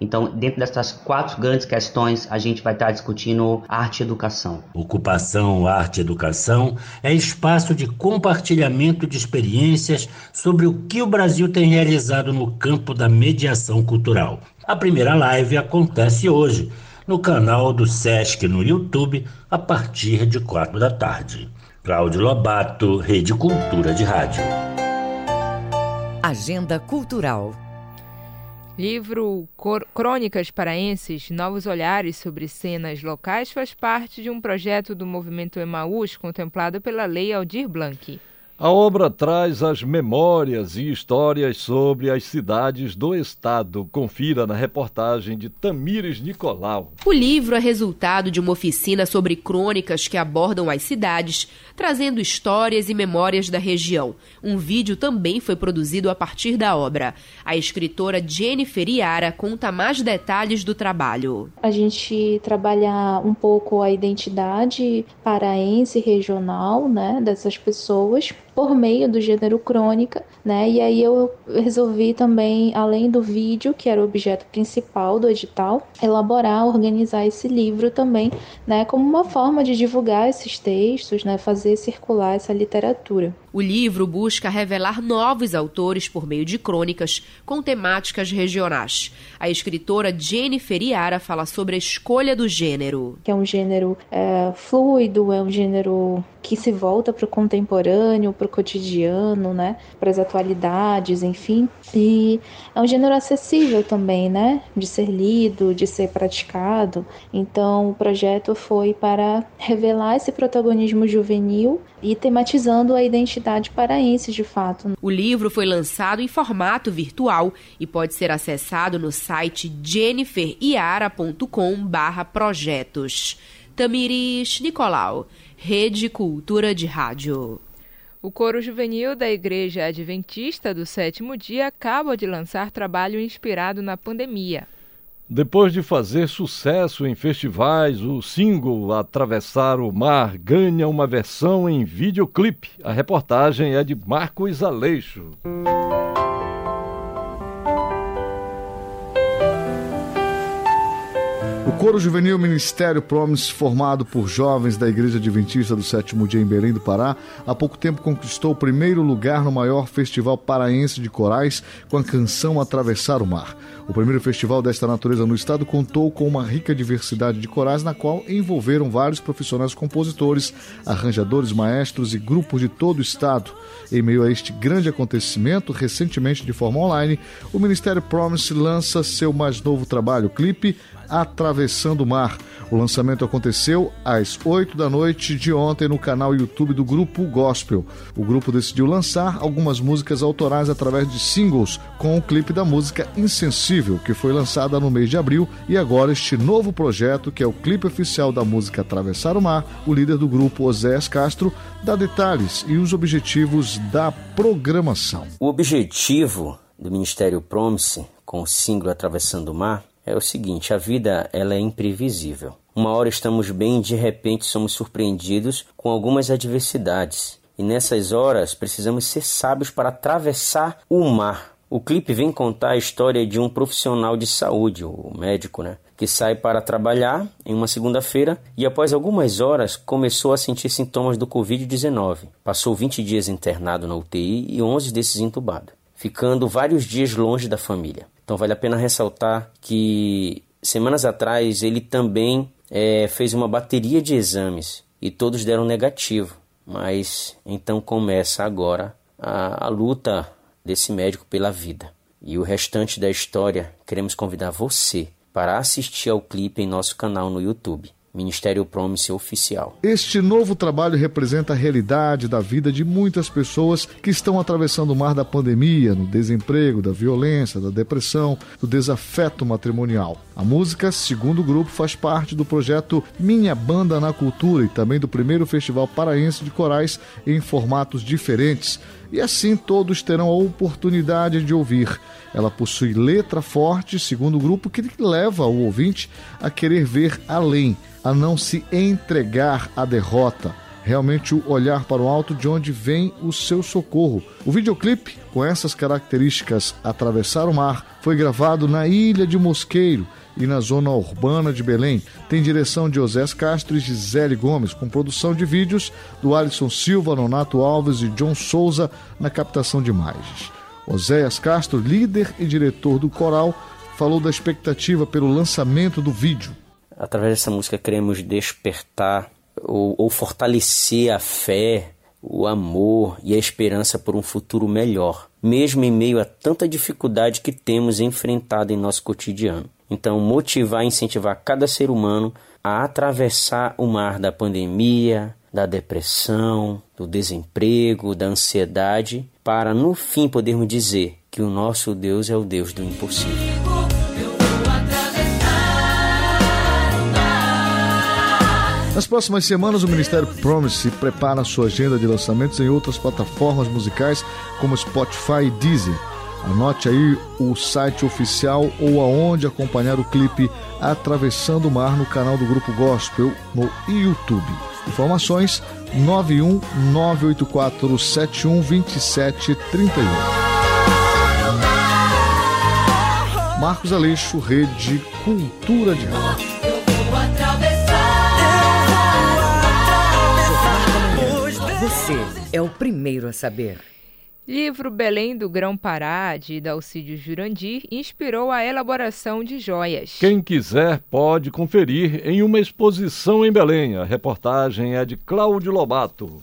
Então, dentro dessas quatro grandes questões, a gente vai estar discutindo arte e educação. Ocupação, arte e educação é espaço de compartilhamento de experiências sobre o que o Brasil tem realizado no campo da mediação cultural. A primeira live acontece hoje no canal do SESC no YouTube a partir de quatro da tarde. Cláudio Lobato, Rede Cultura de Rádio. Agenda Cultural. Livro Crônicas Paraenses, Novos Olhares sobre Cenas Locais faz parte de um projeto do movimento Emaús contemplado pela Lei Aldir Blanc. A obra traz as memórias e histórias sobre as cidades do estado. Confira na reportagem de Tamires Nicolau. O livro é resultado de uma oficina sobre crônicas que abordam as cidades, trazendo histórias e memórias da região. Um vídeo também foi produzido a partir da obra. A escritora Jennifer Iara conta mais detalhes do trabalho. A gente trabalha um pouco a identidade paraense regional, né, dessas pessoas por meio do gênero crônica, né? E aí eu resolvi também, além do vídeo, que era o objeto principal do edital, elaborar, organizar esse livro também, né, como uma forma de divulgar esses textos, né, fazer circular essa literatura. O livro busca revelar novos autores por meio de crônicas com temáticas regionais. A escritora Jennifer Iara fala sobre a escolha do gênero. É um gênero é, fluido, é um gênero que se volta para o contemporâneo, para o cotidiano, né, para as atualidades, enfim. E é um gênero acessível também, né, de ser lido, de ser praticado. Então, o projeto foi para revelar esse protagonismo juvenil e tematizando a identidade paraense de fato. O livro foi lançado em formato virtual e pode ser acessado no site jenniferiara.com/projetos. Tamiris Nicolau, Rede Cultura de Rádio. O coro juvenil da Igreja Adventista do Sétimo Dia acaba de lançar trabalho inspirado na pandemia. Depois de fazer sucesso em festivais, o single Atravessar o Mar ganha uma versão em videoclipe. A reportagem é de Marcos Aleixo. Coro Juvenil Ministério Promise, formado por jovens da Igreja Adventista do Sétimo Dia em Belém do Pará, há pouco tempo conquistou o primeiro lugar no maior festival paraense de corais com a canção Atravessar o Mar. O primeiro festival desta natureza no estado contou com uma rica diversidade de corais, na qual envolveram vários profissionais compositores, arranjadores, maestros e grupos de todo o estado. Em meio a este grande acontecimento, recentemente de forma online, o Ministério Promise lança seu mais novo trabalho, clipe Atravessando o Mar. O lançamento aconteceu às 8 da noite de ontem no canal YouTube do Grupo Gospel. O grupo decidiu lançar algumas músicas autorais através de singles, com o clipe da música Insensível, que foi lançada no mês de abril, e agora este novo projeto, que é o clipe oficial da música Atravessar o Mar, o líder do grupo, Oséias Castro, dá detalhes e os objetivos da programação. O objetivo do Ministério Promise com o single Atravessando o Mar é o seguinte: a vida ela é imprevisível. Uma hora estamos bem e de repente somos surpreendidos com algumas adversidades. E nessas horas precisamos ser sábios para atravessar o mar. O clipe vem contar a história de um profissional de saúde, o médico, né? Que sai para trabalhar em uma segunda-feira e após algumas horas começou a sentir sintomas do Covid-19. Passou 20 dias internado na UTI e 11 desses entubado, ficando vários dias longe da família. Então vale a pena ressaltar que semanas atrás ele também é, fez uma bateria de exames e todos deram negativo. Mas então começa agora a, a luta desse médico pela vida. E o restante da história queremos convidar você para assistir ao clipe em nosso canal no YouTube. Ministério Promise Oficial. Este novo trabalho representa a realidade da vida de muitas pessoas que estão atravessando o mar da pandemia, no desemprego, da violência, da depressão, do desafeto matrimonial. A música, segundo o grupo, faz parte do projeto Minha Banda na Cultura e também do primeiro Festival Paraense de Corais em formatos diferentes. E assim todos terão a oportunidade de ouvir. Ela possui letra forte, segundo o grupo, que leva o ouvinte a querer ver além, a não se entregar à derrota. Realmente o olhar para o alto de onde vem o seu socorro. O videoclipe, com essas características Atravessar o Mar, foi gravado na Ilha de Mosqueiro e na zona urbana de Belém. Tem direção de Osés Castro e Gisele Gomes, com produção de vídeos do Alisson Silva, Nonato Alves e John Souza na captação de imagens. Oséias Castro, líder e diretor do coral, falou da expectativa pelo lançamento do vídeo. Através dessa música queremos despertar ou, ou fortalecer a fé, o amor e a esperança por um futuro melhor, mesmo em meio a tanta dificuldade que temos enfrentado em nosso cotidiano. Então, motivar e incentivar cada ser humano a atravessar o mar da pandemia, da depressão, do desemprego, da ansiedade, para no fim podermos dizer que o nosso Deus é o Deus do impossível. Nas próximas semanas, o Ministério Promise prepara sua agenda de lançamentos em outras plataformas musicais como Spotify e Deezer. Anote aí o site oficial ou aonde acompanhar o clipe Atravessando o Mar no canal do Grupo Gospel no YouTube. Informações 91 984 71 27 31. Marcos Aleixo, Rede Cultura de Rádio. Você é o primeiro a saber. Livro Belém do Grão-Pará, de Dalcídio Jurandir, inspirou a elaboração de joias. Quem quiser pode conferir em uma exposição em Belém. A reportagem é de Cláudio Lobato.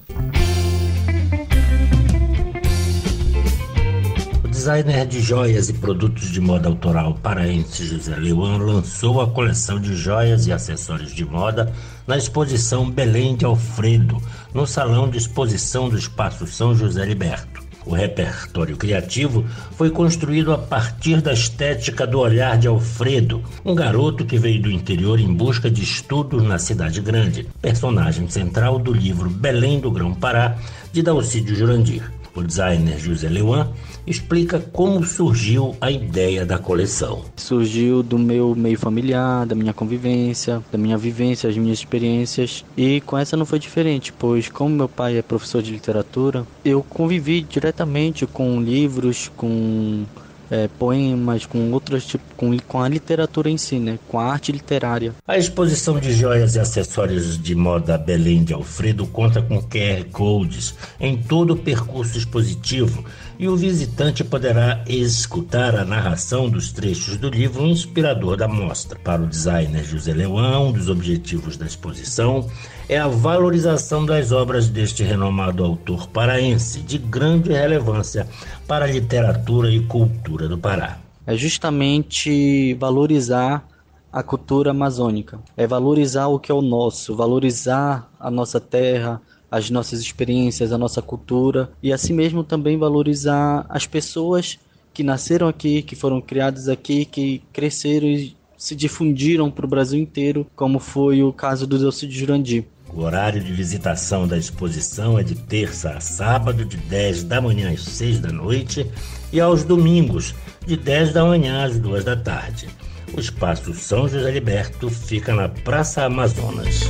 O designer de joias e produtos de moda autoral paraense José Leuan lançou a coleção de joias e acessórios de moda na exposição Belém de Alfredo, no Salão de Exposição do Espaço São José Liberto. O repertório criativo foi construído a partir da estética do olhar de Alfredo, um garoto que veio do interior em busca de estudos na cidade grande, personagem central do livro Belém do Grão-Pará, de Dalcídio Jurandir. O designer José Leuan explica como surgiu a ideia da coleção. Surgiu do meu meio familiar, da minha convivência, da minha vivência, as minhas experiências. E com essa não foi diferente, pois como meu pai é professor de literatura, eu convivi diretamente com livros, com é, poemas, com outros tipos, com, com a literatura em si, né? com a arte literária. A exposição de joias e acessórios de moda Belém de Alfredo conta com QR codes em todo o percurso expositivo e o visitante poderá escutar a narração dos trechos do livro inspirador da mostra. Para o designer José Leão, um dos objetivos da exposição é a valorização das obras deste renomado autor paraense, de grande relevância para a literatura e cultura do Pará. É justamente valorizar a cultura amazônica, é valorizar o que é o nosso, valorizar a nossa terra, as nossas experiências, a nossa cultura e assim mesmo também valorizar as pessoas que nasceram aqui, que foram criadas aqui, que cresceram e se difundiram para o Brasil inteiro, como foi o caso do Delcídio Jurandir. O horário de visitação da exposição é de terça a sábado, de 10 da manhã às 6 da noite, e aos domingos, de 10 da manhã às 2 da tarde. O espaço São José Liberto fica na Praça Amazonas.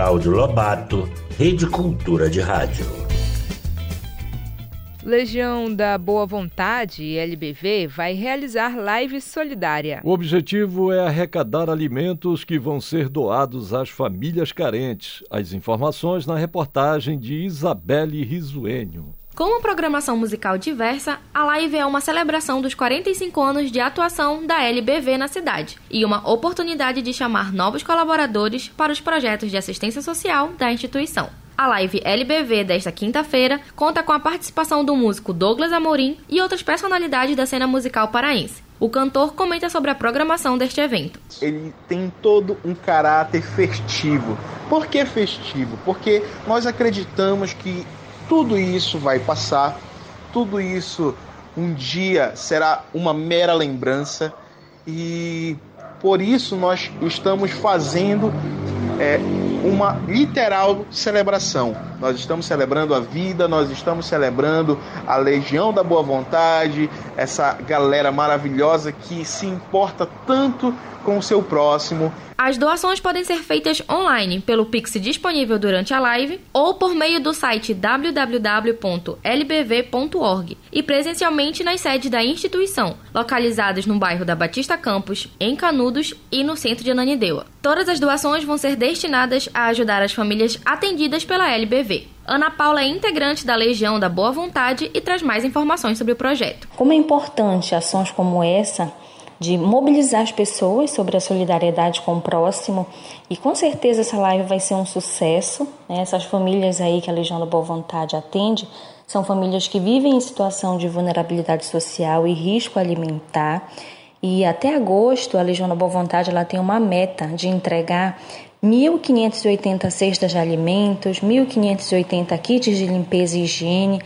Cláudio Lobato, Rede Cultura de Rádio. Legião da Boa Vontade, LBV, vai realizar live solidária. O objetivo é arrecadar alimentos que vão ser doados às famílias carentes. As informações na reportagem de Isabelle Risuênio. Com uma programação musical diversa, a live é uma celebração dos 45 anos de atuação da LBV na cidade e uma oportunidade de chamar novos colaboradores para os projetos de assistência social da instituição. A live LBV desta quinta-feira conta com a participação do músico Douglas Amorim e outras personalidades da cena musical paraense. O cantor comenta sobre a programação deste evento. Ele tem todo um caráter festivo. Por que festivo? Porque nós acreditamos que tudo isso vai passar, tudo isso um dia será uma mera lembrança e por isso nós estamos fazendo é, uma literal celebração. Nós estamos celebrando a vida, nós estamos celebrando a Legião da Boa Vontade, essa galera maravilhosa que se importa tanto com o seu próximo. As doações podem ser feitas online pelo Pix disponível durante a live ou por meio do site www.lbv.org e presencialmente nas sedes da instituição, localizadas no bairro da Batista Campos, em Canudos e no centro de Ananindeua. Todas as doações vão ser destinadas a ajudar as famílias atendidas pela LBV. Ana Paula é integrante da Legião da Boa Vontade e traz mais informações sobre o projeto. Como é importante ações como essa de mobilizar as pessoas sobre a solidariedade com o próximo e com certeza essa live vai ser um sucesso. Né? Essas famílias aí que a Legião da Boa Vontade atende são famílias que vivem em situação de vulnerabilidade social e risco alimentar. E até agosto a Legião da Boa Vontade ela tem uma meta de entregar 1.580 cestas de alimentos, 1.580 kits de limpeza e higiene,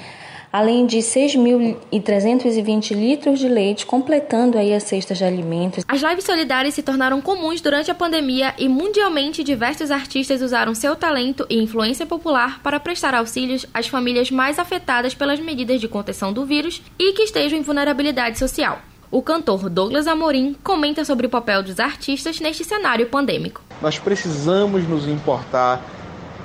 além de 6.320 litros de leite, completando aí as cestas de alimentos. As lives solidárias se tornaram comuns durante a pandemia e mundialmente diversos artistas usaram seu talento e influência popular para prestar auxílios às famílias mais afetadas pelas medidas de contenção do vírus e que estejam em vulnerabilidade social. O cantor Douglas Amorim comenta sobre o papel dos artistas neste cenário pandêmico. Nós precisamos nos importar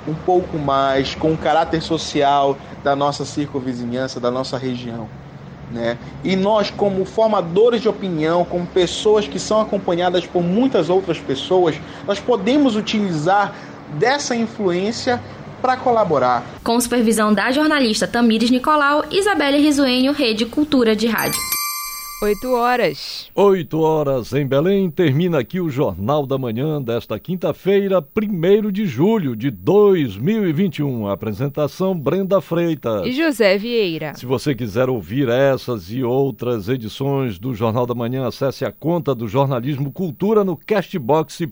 um pouco mais com o caráter social da nossa circunvizinhança, da nossa região. Né? E nós, como formadores de opinião, como pessoas que são acompanhadas por muitas outras pessoas, nós podemos utilizar dessa influência para colaborar. Com supervisão da jornalista Tamires Nicolau, Isabelle Risuênio, Rede Cultura de Rádio. 8 horas. 8 horas em Belém. Termina aqui o Jornal da Manhã desta quinta-feira, 1 de julho de 2021. A apresentação Brenda Freitas. E José Vieira. Se você quiser ouvir essas e outras edições do Jornal da Manhã, acesse a conta do Jornalismo Cultura no castbox.fm.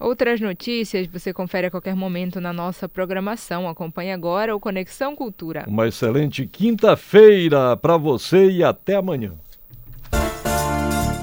Outras notícias você confere a qualquer momento na nossa programação. Acompanhe agora o Conexão Cultura. Uma excelente quinta-feira para você e até amanhã.